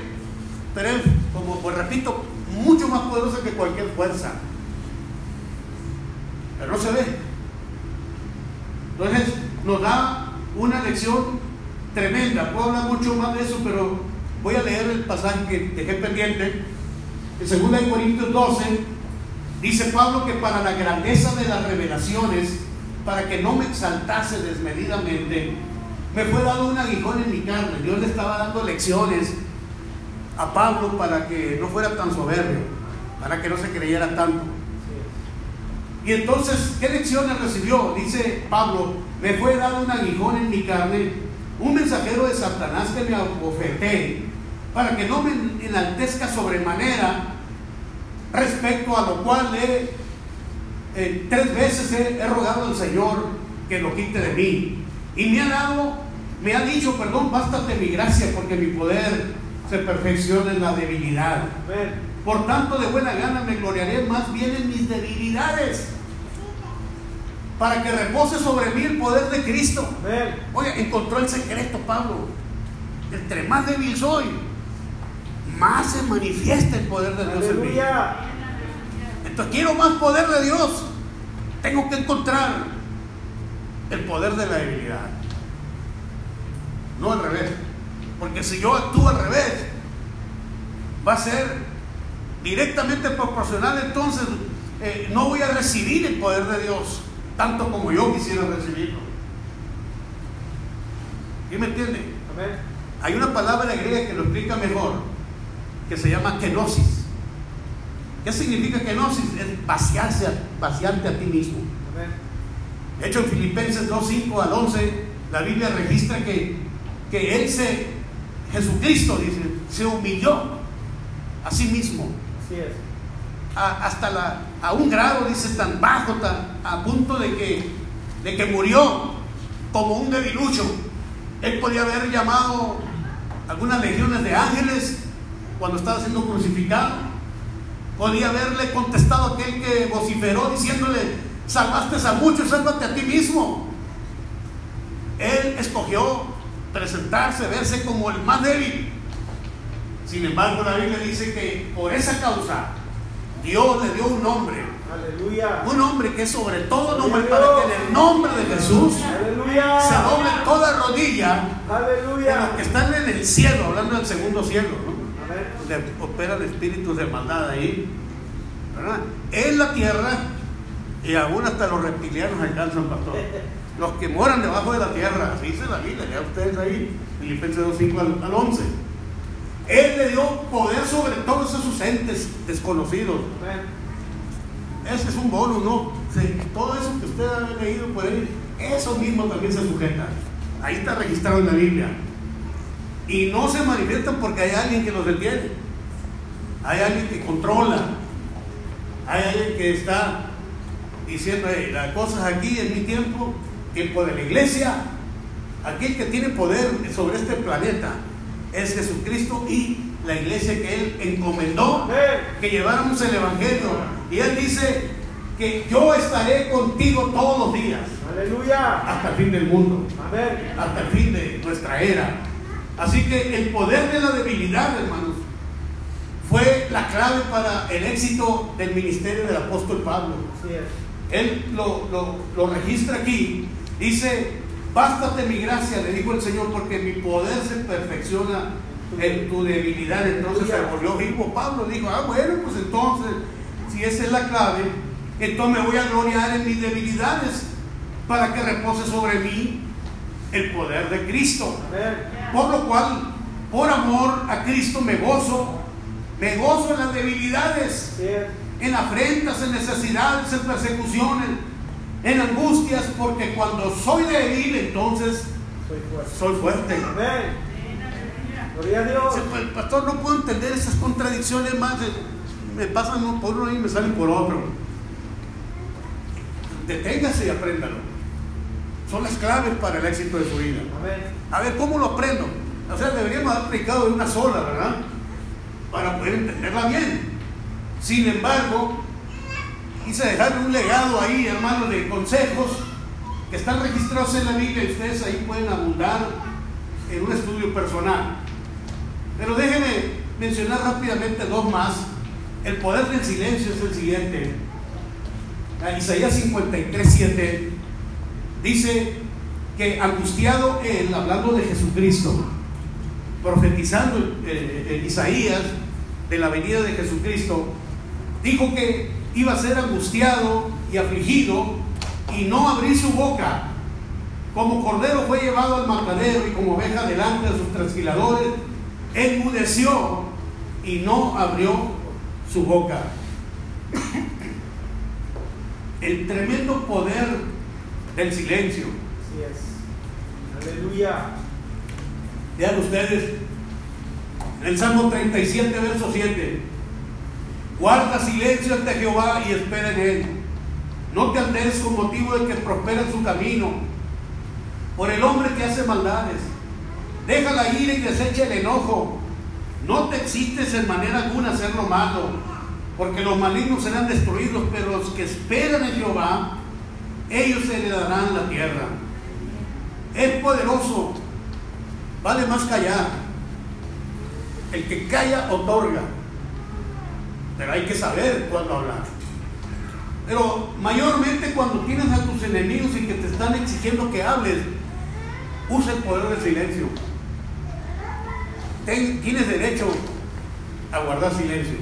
pero es, como pues repito, mucho más poderosa que cualquier fuerza. Pero no se ve. Entonces nos da una lección tremenda. Puedo hablar mucho más de eso, pero voy a leer el pasaje que dejé pendiente. En 2 Corintios 12 dice Pablo que para la grandeza de las revelaciones, para que no me exaltase desmedidamente, me fue dado un aguijón en mi carne. Dios le estaba dando lecciones a Pablo para que no fuera tan soberbio, para que no se creyera tanto. Y entonces, ¿qué lecciones recibió? Dice Pablo, me fue dado un aguijón en mi carne, un mensajero de Satanás que me abofeté, para que no me enaltezca sobremanera, respecto a lo cual he, eh, tres veces he, he rogado al Señor que lo quite de mí. Y me ha dado, me ha dicho, perdón, bástate mi gracia, porque mi poder se perfecciona en la debilidad. Por tanto, de buena gana me gloriaré más bien en mis debilidades. Para que repose sobre mí el poder de Cristo. Oye, encontró el secreto, Pablo. Entre más débil soy, más se manifiesta el poder de Dios en mí. Entonces, quiero más poder de Dios. Tengo que encontrar el poder de la debilidad. No al revés. Porque si yo actúo al revés, va a ser directamente proporcional, entonces eh, no voy a recibir el poder de Dios tanto como yo quisiera recibirlo. ¿Quién me entiende? Hay una palabra griega que lo explica mejor, que se llama kenosis. ¿Qué significa kenosis? Es vaciarse, vaciarte a ti mismo. De hecho, en Filipenses 2, 5 al 11, la Biblia registra que, que Él se Jesucristo, dice, se humilló a sí mismo. Hasta la, a un grado, dice, tan bajo, tan, a punto de que, de que murió como un debilucho. Él podía haber llamado algunas legiones de ángeles cuando estaba siendo crucificado. Podía haberle contestado a aquel que vociferó diciéndole, salvaste a muchos, sálvate a ti mismo. Él escogió presentarse, verse como el más débil. Sin embargo, la Biblia dice que por esa causa Dios le dio un nombre. Aleluya. Un nombre que es sobre todo nombre para que en el nombre de Jesús Aleluya. se doble toda rodilla de Aleluya. los que están en el cielo, hablando del segundo cielo, ¿no? Donde operan espíritus de maldad ahí, ¿verdad? En la tierra, y aún hasta los reptilianos alcanzan, pastor. Los que moran debajo de la tierra, así dice la Biblia, ya ustedes ahí, Filipenses 2, 5 al, al 11. Él le dio poder sobre todos esos entes desconocidos. Ese es un bonus, ¿no? Todo eso que usted ha leído por ahí, eso mismo también se sujeta. Ahí está registrado en la Biblia. Y no se manifiestan porque hay alguien que los detiene. Hay alguien que controla. Hay alguien que está diciendo, "Hey, las cosas aquí en mi tiempo, tiempo de la iglesia. Aquel que tiene poder sobre este planeta es Jesucristo y la iglesia que Él encomendó que lleváramos el Evangelio. Y Él dice que yo estaré contigo todos los días, Aleluya. hasta el fin del mundo, Amén. hasta el fin de nuestra era. Así que el poder de la debilidad, hermanos, fue la clave para el éxito del ministerio del apóstol Pablo. Así es. Él lo, lo- lo registra aquí. Dice, bástate mi gracia, le dijo el Señor, porque mi poder se perfecciona en tu debilidad. Entonces se volvió vivo Pablo. Dijo, ah, bueno, pues entonces, si esa es la clave, entonces me voy a gloriar en mis debilidades para que repose sobre mí el poder de Cristo. Por lo cual, por amor a Cristo me gozo, me gozo en las debilidades en afrentas, en necesidades, en persecuciones, en angustias, porque cuando soy débil, entonces Soy fuerte. soy fuerte. Amén. Gloria a Dios. "Pues, pastor, no puedo entender esas contradicciones más. Me pasan por uno y me salen por otro. Deténgase y apréndalo. Son las claves para el éxito de su vida. Amén. A ver, ¿cómo lo aprendo? O sea, deberíamos haber aplicado de una sola, ¿verdad? Para poder entenderla bien. Sin embargo, quise dejarle un legado ahí, hermano, de consejos que están registrados en la Biblia y ustedes ahí pueden abundar en un estudio personal. Pero déjenme mencionar rápidamente dos más. El poder del silencio es el siguiente. Isaías 53, 7 dice que angustiado él, hablando de Jesucristo, profetizando eh, eh, Isaías de la venida de Jesucristo, dijo que iba a ser angustiado y afligido y no abrir su boca. Como cordero fue llevado al matadero y como oveja delante de sus trasquiladores, enmudeció y no abrió su boca. El tremendo poder del silencio. Así es. Aleluya. Vean ustedes, en el Salmo 37, verso 7. Guarda silencio ante Jehová y espera en él. No te alteres con motivo de que prospera en su camino. Por el hombre que hace maldades. Deja la ira y desecha el enojo. No te excites en manera alguna hacer lo malo, porque los malignos serán destruidos, pero los que esperan en Jehová, ellos heredarán la tierra. Es poderoso, vale más callar. El que calla otorga, pero hay que saber cuándo hablar. Pero mayormente cuando tienes a tus enemigos y que te están exigiendo que hables, usa el poder del silencio. Tienes derecho a guardar silencio.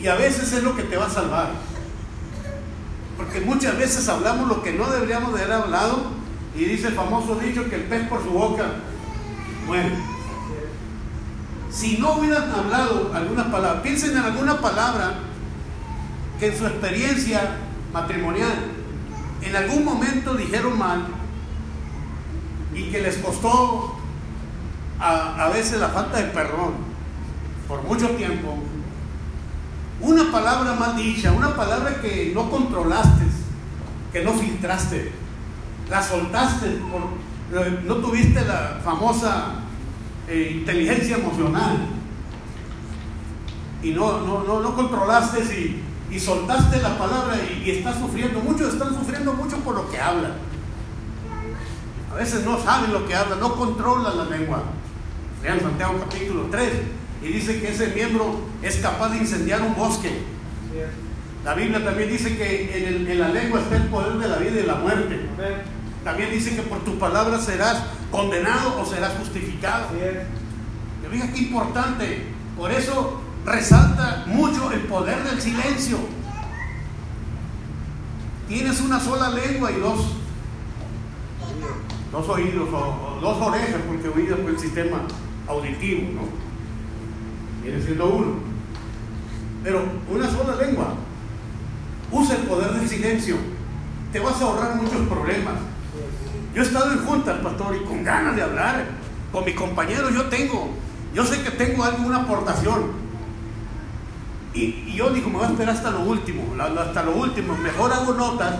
Y a veces es lo que te va a salvar. Porque muchas veces hablamos lo que no deberíamos de haber hablado y dice el famoso dicho que el pez por su boca muere. Si no hubieran hablado alguna palabra, piensen en alguna palabra que en su experiencia matrimonial en algún momento dijeron mal y que les costó a, a veces la falta de perdón por mucho tiempo. Una palabra mal dicha, una palabra que no controlaste, que no filtraste, la soltaste, por- no tuviste la famosa eh, inteligencia emocional y no, no, no, no controlaste y, y soltaste la palabra y, y estás sufriendo. Muchos están sufriendo mucho por lo que hablan. A veces no saben lo que hablan, no controlan la lengua. Vean Santiago capítulo 3 y dice que ese miembro es capaz de incendiar un bosque. La Biblia también dice que en, el- en la lengua está el poder de la vida y la muerte. También dice que por tu palabra serás condenado o serás justificado. Te fijas qué importante. Por eso resalta mucho el poder del silencio. Tienes una sola lengua y dos, dos oídos o, o dos orejas, porque oídos es el sistema auditivo, ¿no? Viene siendo uno. Pero una sola lengua. Usa el poder del silencio. Te vas a ahorrar muchos problemas. Yo he estado en juntas, pastor, y con ganas de hablar con mis compañeros. Yo tengo, yo sé que tengo alguna aportación. Y, yo digo, me voy a esperar hasta lo último, hasta lo último. Mejor hago notas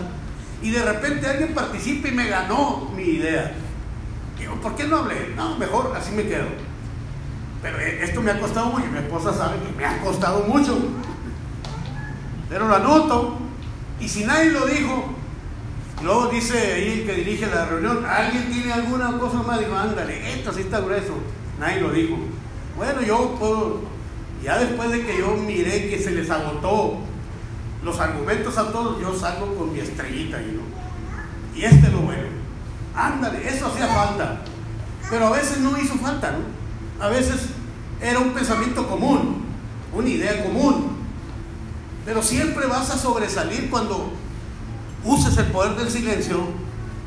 y de repente alguien participa y me ganó mi idea. Digo, ¿por qué no hablé? No, mejor así me quedo. Pero eh, esto me ha costado mucho. Mi esposa sabe que me ha costado mucho. Pero lo anoto. Y si nadie lo dijo, Luego dice ahí el que dirige la reunión, ¿alguien tiene alguna cosa más? Digo, ándale, esto sí está grueso. Nadie lo dijo. Bueno, yo puedo, ya después de que yo miré que se les agotó los argumentos a todos, yo salgo con mi estrellita y no. Y este es lo bueno. Ándale, eso hacía falta. Pero a veces no hizo falta, ¿no? A veces era un pensamiento común, una idea común. Pero siempre vas a sobresalir cuando uses el poder del silencio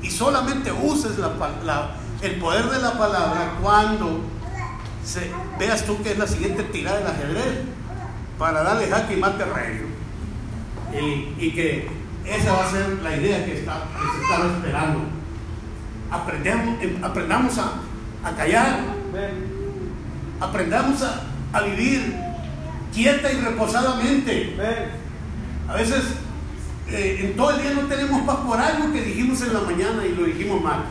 y solamente uses la pa- la- el poder de la palabra cuando se- veas tú que es la siguiente tirada del ajedrez para darle jaque y mate rey. Y, y que esa va a ser la idea que, está, que se estaba esperando. Aprendamos, em, aprendamos a, a callar, aprendamos a, a vivir quieta y reposadamente. A veces eh, en todo el día no tenemos paz por algo que dijimos en la mañana y lo dijimos mal.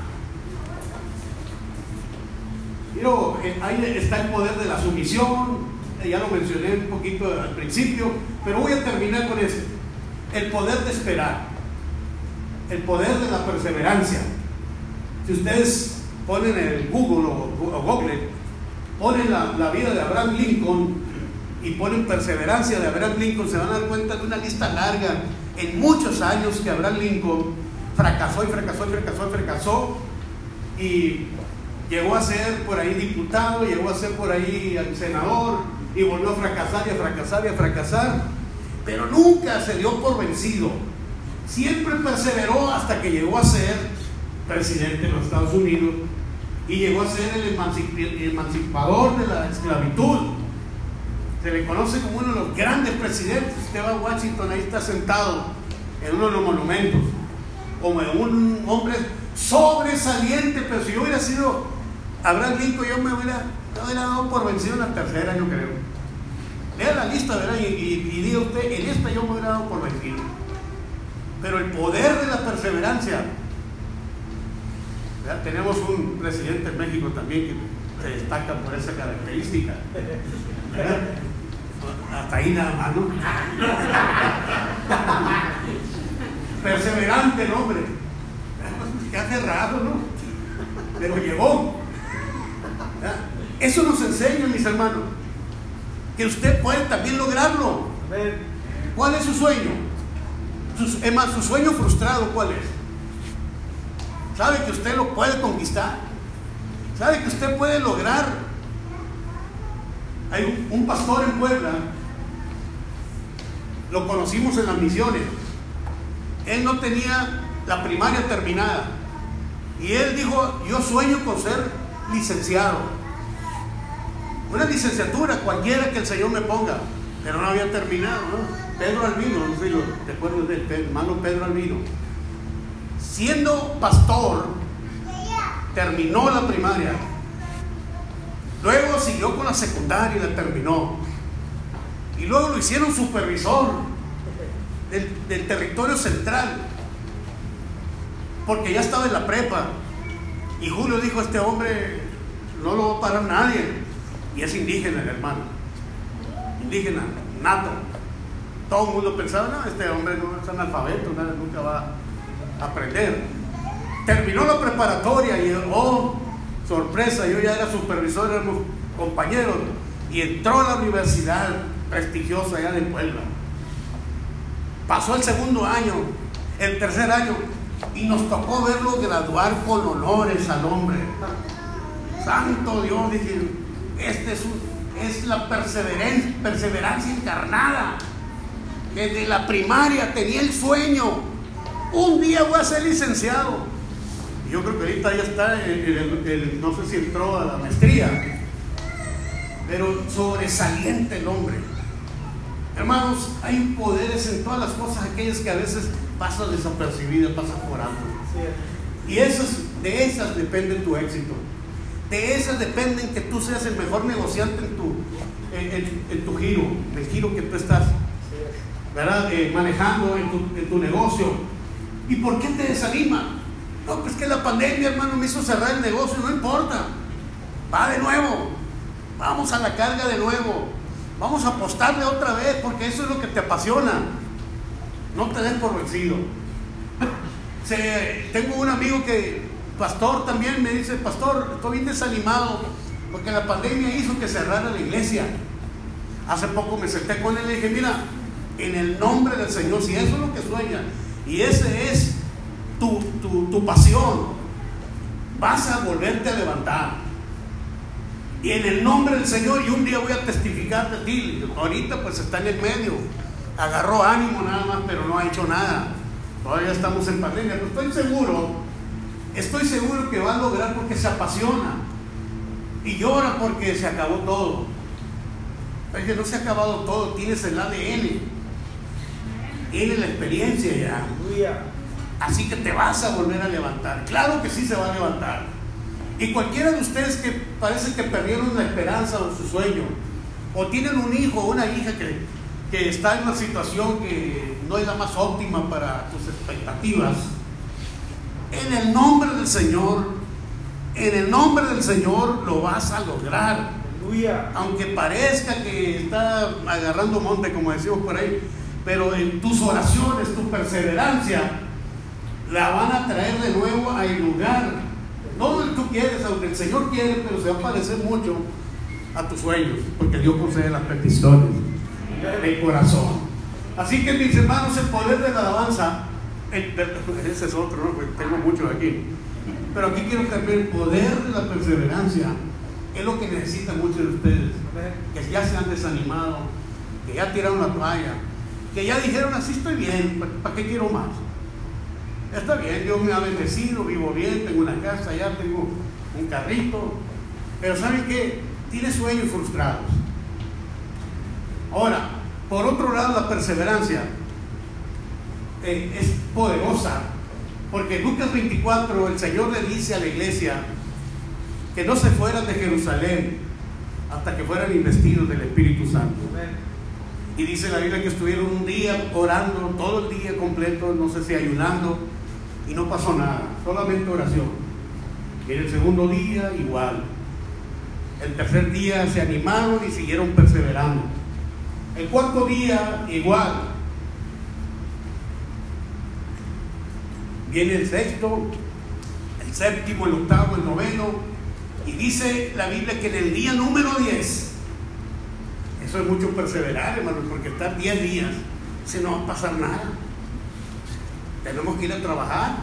Pero eh, ahí está el poder de la sumisión, eh, ya lo mencioné un poquito al principio, pero voy a terminar con eso. El poder de esperar, el poder de la perseverancia. Si ustedes ponen en Google o Google, ponen la, la vida de Abraham Lincoln y ponen perseverancia de Abraham Lincoln, se van a dar cuenta de una lista larga en muchos años que Abraham Lincoln fracasó y fracasó y fracasó y fracasó y llegó a ser por ahí diputado, llegó a ser por ahí senador y volvió a fracasar y a fracasar y a fracasar, pero nunca se dio por vencido. Siempre perseveró hasta que llegó a ser presidente de los Estados Unidos y llegó a ser el emancip- emancipador de la esclavitud. Se le conoce como uno de los grandes presidentes. Usted va a Washington, ahí está sentado en uno de los monumentos, como un hombre sobresaliente, pero si yo hubiera sido Abraham Lincoln, yo me hubiera, dado por vencido en la tercera, yo creo. Lea la lista, ¿verdad? Y, y- diga usted, en esta yo me hubiera dado por vencido. Pero el poder de la perseverancia. Tenemos un presidente en México también que se destaca por esa característica. Hasta ahí nada más, ¿no? Perseverante el hombre. Hace rato, ¿no? Pero llegó. ¿verdad? Eso nos enseña, mis hermanos, que usted puede también lograrlo. ¿Cuál es su sueño? Sus- es más, su sueño frustrado, ¿cuál es? ¿Sabe que usted lo puede conquistar? ¿Sabe que usted puede lograr? Hay un, pastor en Puebla, lo conocimos en las misiones. Él no tenía la primaria terminada. Y él dijo, yo sueño con ser licenciado. Una licenciatura, cualquiera que el Señor me ponga. Pero no había terminado, ¿no? Pedro Albino, no sé si del hermano Pedro Albino. Siendo pastor, terminó la primaria. Luego siguió con la secundaria y la terminó. Y luego lo hicieron supervisor del, territorio central. Porque ya estaba en la prepa. Y Julio dijo, este hombre no lo va a parar nadie. Y es indígena el hermano. Indígena, nato. Todo el mundo pensaba, no, este hombre no es analfabeto, nunca va a aprender. Terminó la preparatoria y, oh, sorpresa, yo ya era supervisor, éramos compañeros. Y entró a la universidad prestigiosa allá de Puebla. Pasó el segundo año, el tercer año, y nos tocó verlo graduar con honores al hombre. Santo Dios, dije, este es, es la perseverancia, perseverancia encarnada. Desde la primaria tenía el sueño. Un día voy a ser licenciado. Yo creo que ahorita ya está, el, no sé si entró a la maestría, pero sobresaliente el hombre. Hermanos, hay poderes en todas las cosas, aquellas que a veces pasan desapercibidas, pasan por alto. Y esas, de esas depende tu éxito. De esas dependen que tú seas el mejor negociante en tu, en, tu giro, en el giro que tú estás ¿verdad? Eh, manejando en tu, en tu negocio. ¿Y por qué te desanima? No, pues que la pandemia, hermano, me hizo cerrar el negocio, no importa. Va de nuevo. Vamos a la carga de nuevo. Vamos a apostarle otra vez porque eso es lo que te apasiona. No te des por vencido. tengo un amigo que, pastor también, me dice, pastor, estoy bien desanimado porque la pandemia hizo que cerrara la iglesia. Hace poco me senté con él y le dije, mira, en el nombre del Señor, si eso es lo que sueña y ese es tu, pasión, vas a volverte a levantar. Y en el nombre del Señor, y un día voy a testificar de ti. Ahorita pues está en el medio. Agarró ánimo nada más, pero no ha hecho nada. Todavía estamos en pandemia. Pero estoy seguro, estoy seguro que va a lograr porque se apasiona. Y llora porque se acabó todo. Que no se ha acabado todo, tienes el ADN. Tienes la experiencia ya. Así que te vas a volver a levantar. Claro que sí se va a levantar. Y cualquiera de ustedes que parece que perdieron la esperanza o su sueño, o tienen un hijo o una hija que, que está en una situación que no es la más óptima para tus expectativas, en el nombre del Señor, en el nombre del Señor lo vas a lograr. Aunque parezca que está agarrando monte, como decimos por ahí, pero en tus oraciones, tu perseverancia, la van a traer de nuevo al lugar no que tú quieres, aunque el Señor quiere, pero se va a parecer mucho a tus sueños, porque Dios concede las peticiones del corazón. Así que mis hermanos, el poder de la alabanza, ese es otro, ¿no? tengo muchos aquí. Pero aquí quiero cambiar el poder de la perseverancia. Es lo que necesitan muchos de ustedes, que ya se han desanimado, que ya tiraron la toalla, que ya dijeron así estoy bien, ¿para qué quiero más? Está bien, Dios me ha bendecido, vivo bien, tengo una casa, ya tengo un carrito. Pero ¿saben qué? Tiene sueños frustrados. Ahora, por otro lado, la perseverancia eh, es poderosa. Porque en Lucas 24 el Señor le dice a la iglesia que no se fueran de Jerusalén hasta que fueran investidos del Espíritu Santo. Y dice la Biblia que estuvieron un día orando, todo el día completo, no sé si ayunando, y no pasó nada, solamente oración. Y en el segundo día igual. El tercer día se animaron y siguieron perseverando. El cuarto día igual. Viene el sexto, el séptimo, el octavo, el noveno. Y dice la Biblia que en el día número 10, eso es mucho perseverar, hermano, porque estar 10 días, se no va a pasar nada. Tenemos que ir a trabajar,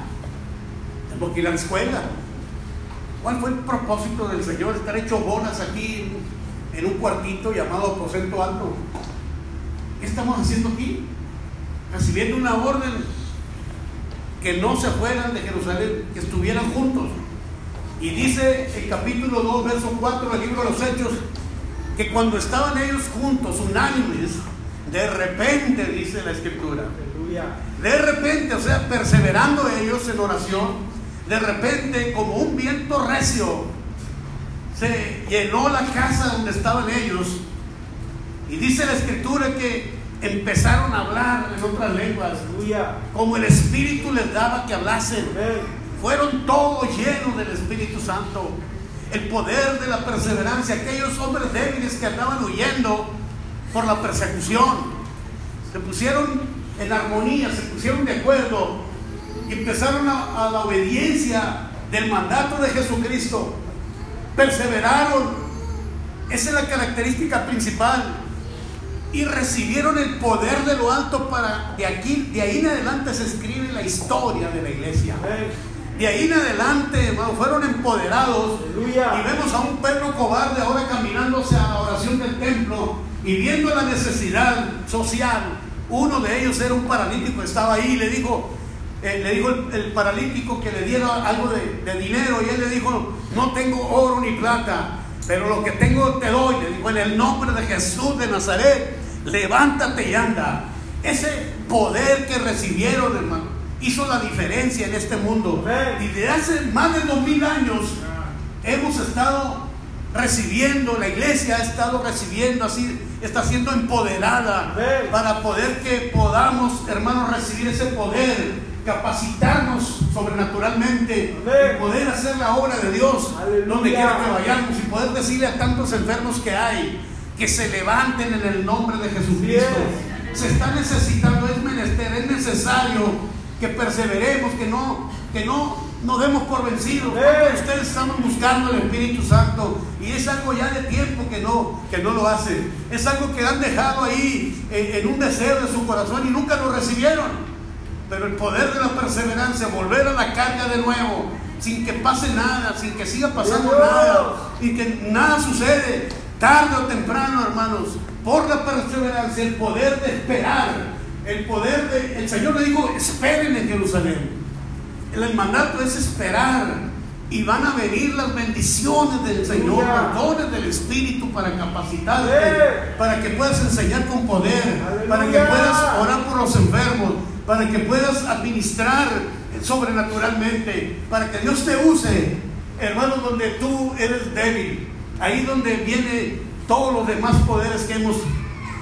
tenemos que ir a la escuela. ¿Cuál fue el propósito del Señor? Estar hecho bolas aquí en, un cuartito llamado aposento alto. ¿Qué estamos haciendo aquí? Recibiendo una orden que no se fueran de Jerusalén, que estuvieran juntos. Y dice el capítulo 2, verso 4 del libro de los Hechos, que cuando estaban ellos juntos, unánimes, de repente, dice la escritura, de repente, o sea, perseverando ellos en oración, de repente, como un viento recio, se llenó la casa donde estaban ellos. Y dice la escritura que empezaron a hablar en otras lenguas, como el Espíritu les daba que hablasen. Fueron todos llenos del Espíritu Santo. El poder de la perseverancia, aquellos hombres débiles que andaban huyendo por la persecución, se pusieron en armonía, se pusieron de acuerdo y empezaron a, la obediencia del mandato de Jesucristo. Perseveraron. Esa es la característica principal. y recibieron el poder de lo alto para de aquí, de ahí en adelante se escribe la historia de la iglesia. De ahí en adelante, hermano, fueron empoderados. Aleluya. Y vemos a un Pedro cobarde ahora caminando hacia la oración del templo y viendo la necesidad social. Uno de ellos era un paralítico, estaba ahí y le dijo, eh, le dijo el, el paralítico que le diera algo de, de dinero y él le dijo, no tengo oro ni plata, pero lo que tengo te doy. Le dijo, en el nombre de Jesús de Nazaret, levántate y anda. Ese poder que recibieron, hermano, hizo la diferencia en este mundo. Y de hace más de dos mil años hemos estado recibiendo, la iglesia ha estado recibiendo, así está siendo empoderada para poder que podamos, hermanos, recibir ese poder, capacitarnos sobrenaturalmente y poder hacer la obra de Dios Aleluya. donde quiera que vayamos y poder decirle a tantos enfermos que hay que se levanten en el nombre de Jesucristo. Se está necesitando, es menester, es necesario que perseveremos, que no, que no nos demos por vencidos. Amén. ¿Cuántos de ustedes estamos buscando el Espíritu Santo y es algo ya de tiempo que no, que no lo hacen. Es algo que han dejado ahí en, en un deseo de su corazón y nunca lo recibieron. Pero el poder de la perseverancia, volver a la carga de nuevo, sin que pase nada, sin que siga pasando nada, y que nada sucede, tarde o temprano, hermanos, por la perseverancia, el poder de esperar, el poder de... El Señor le dijo, esperen en Jerusalén. El mandato es esperar y van a venir las bendiciones del Señor, los dones del Espíritu para capacitarte, para que puedas enseñar con poder, para que puedas orar por los enfermos, para que puedas administrar sobrenaturalmente, para que Dios te use, hermano, donde tú eres débil, ahí donde viene todos los demás poderes que hemos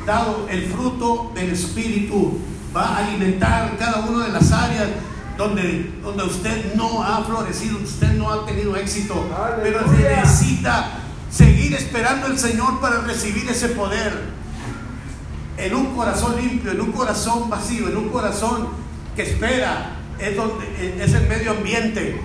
dado, el fruto del Espíritu va a alimentar cada una de las áreas donde, donde usted no ha florecido, usted no ha tenido éxito, pero necesita seguir esperando al Señor para recibir ese poder. En un corazón limpio, en un corazón vacío, en un corazón que espera, es, donde, es el medio ambiente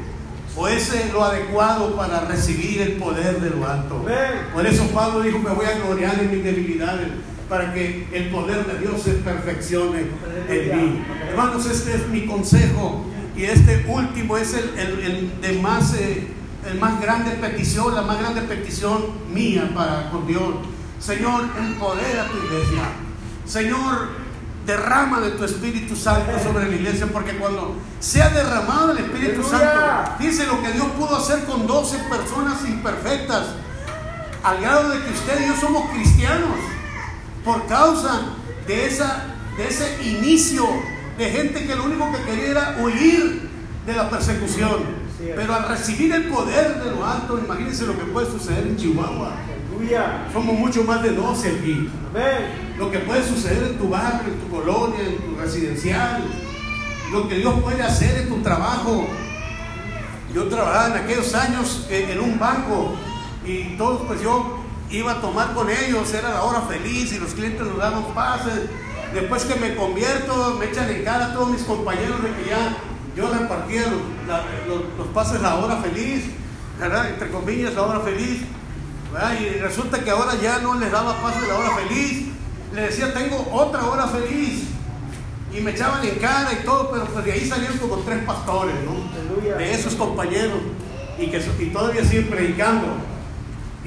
o es lo adecuado para recibir el poder de lo alto. Por eso Pablo dijo, me voy a gloriar en mis debilidades para que el poder de Dios se perfeccione en mí. Hermanos, este es mi consejo y este último es el, el- el de más, eh, el más grande petición, la más grande petición mía para con Dios. Señor, empodera a tu iglesia. Señor, derrama de tu Espíritu Santo sobre la iglesia, porque cuando sea derramado el Espíritu Aleluya. Santo, dice lo que Dios pudo hacer con 12 personas imperfectas, al grado de que usted y yo somos cristianos, por causa de, esa, de ese inicio de gente que lo único que quería era huir de la persecución. Pero al recibir el poder de lo alto, imagínense lo que puede suceder en Chihuahua. Somos mucho más de 12 aquí. Lo que puede suceder en tu barrio, en tu colonia, en tu residencial. Lo que Dios puede hacer en tu trabajo. Yo trabajaba en aquellos años en, en un banco y todos pues yo iba a tomar con ellos, era la hora feliz y los clientes nos daban pases. Después que me convierto, me echan en cara a todos mis compañeros de que ya yo repartía los, la- los- los pases la hora feliz, ¿verdad? Entre comillas, la hora feliz. ¿verdad? Y resulta que ahora ya no les daba paso de la hora feliz. Le decía, tengo otra hora feliz. Y me echaban en cara y todo, pero pues de ahí salieron como tres pastores, ¿no? De esos compañeros. Y que y todavía siguen predicando.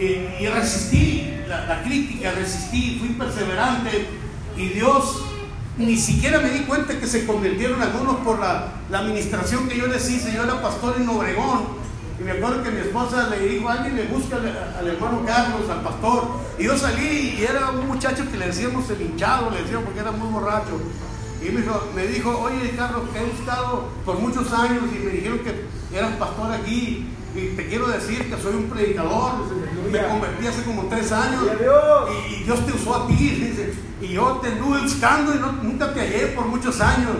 Y, resistí la, la crítica, resistí, fui perseverante. Y Dios, ni siquiera me di cuenta que se convirtieron algunos por la, administración que yo les hice. Yo era pastor en Obregón. Y me acuerdo que mi esposa le dijo, alguien le busca al, al hermano Carlos, al pastor. Y yo salí y era un muchacho que le decíamos el hinchado, le decíamos porque era muy borracho. Y me dijo, me dijo, oye Carlos, que he estado por muchos años y me dijeron que eras pastor aquí. Y te quiero decir que soy un predicador. Me convertí hace como tres años. Y, Dios te usó a ti. Y yo te anduve buscando y no- nunca te hallé por muchos años.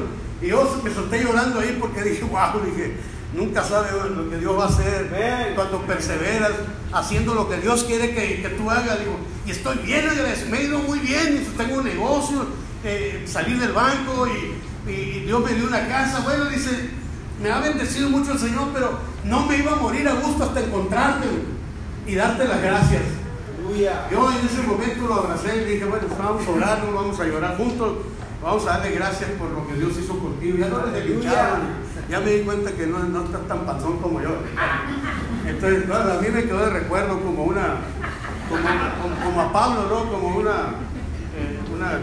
Y yo me solté llorando ahí porque dije, wow, dije, nunca sabes lo que Dios va a hacer cuando perseveras haciendo lo que Dios quiere que, que tú hagas. Digo, y estoy bien agradecido, me ha ido muy bien, tengo un negocio, eh, salir del banco y, y Dios me dio una casa. Bueno, dice, me ha bendecido mucho el Señor, pero no me iba a morir a gusto hasta encontrarte y darte las gracias. Yo en ese momento lo abracé y dije, bueno, vamos a orar, vamos a llorar juntos, vamos a darle gracias por lo que Dios hizo contigo. Ya no les escucharon, ya me di cuenta que no, no estás tan panzón como yo. Entonces, bueno, a mí me quedó de recuerdo como una, como, como- como a Pablo, ¿no? Como una, eh, una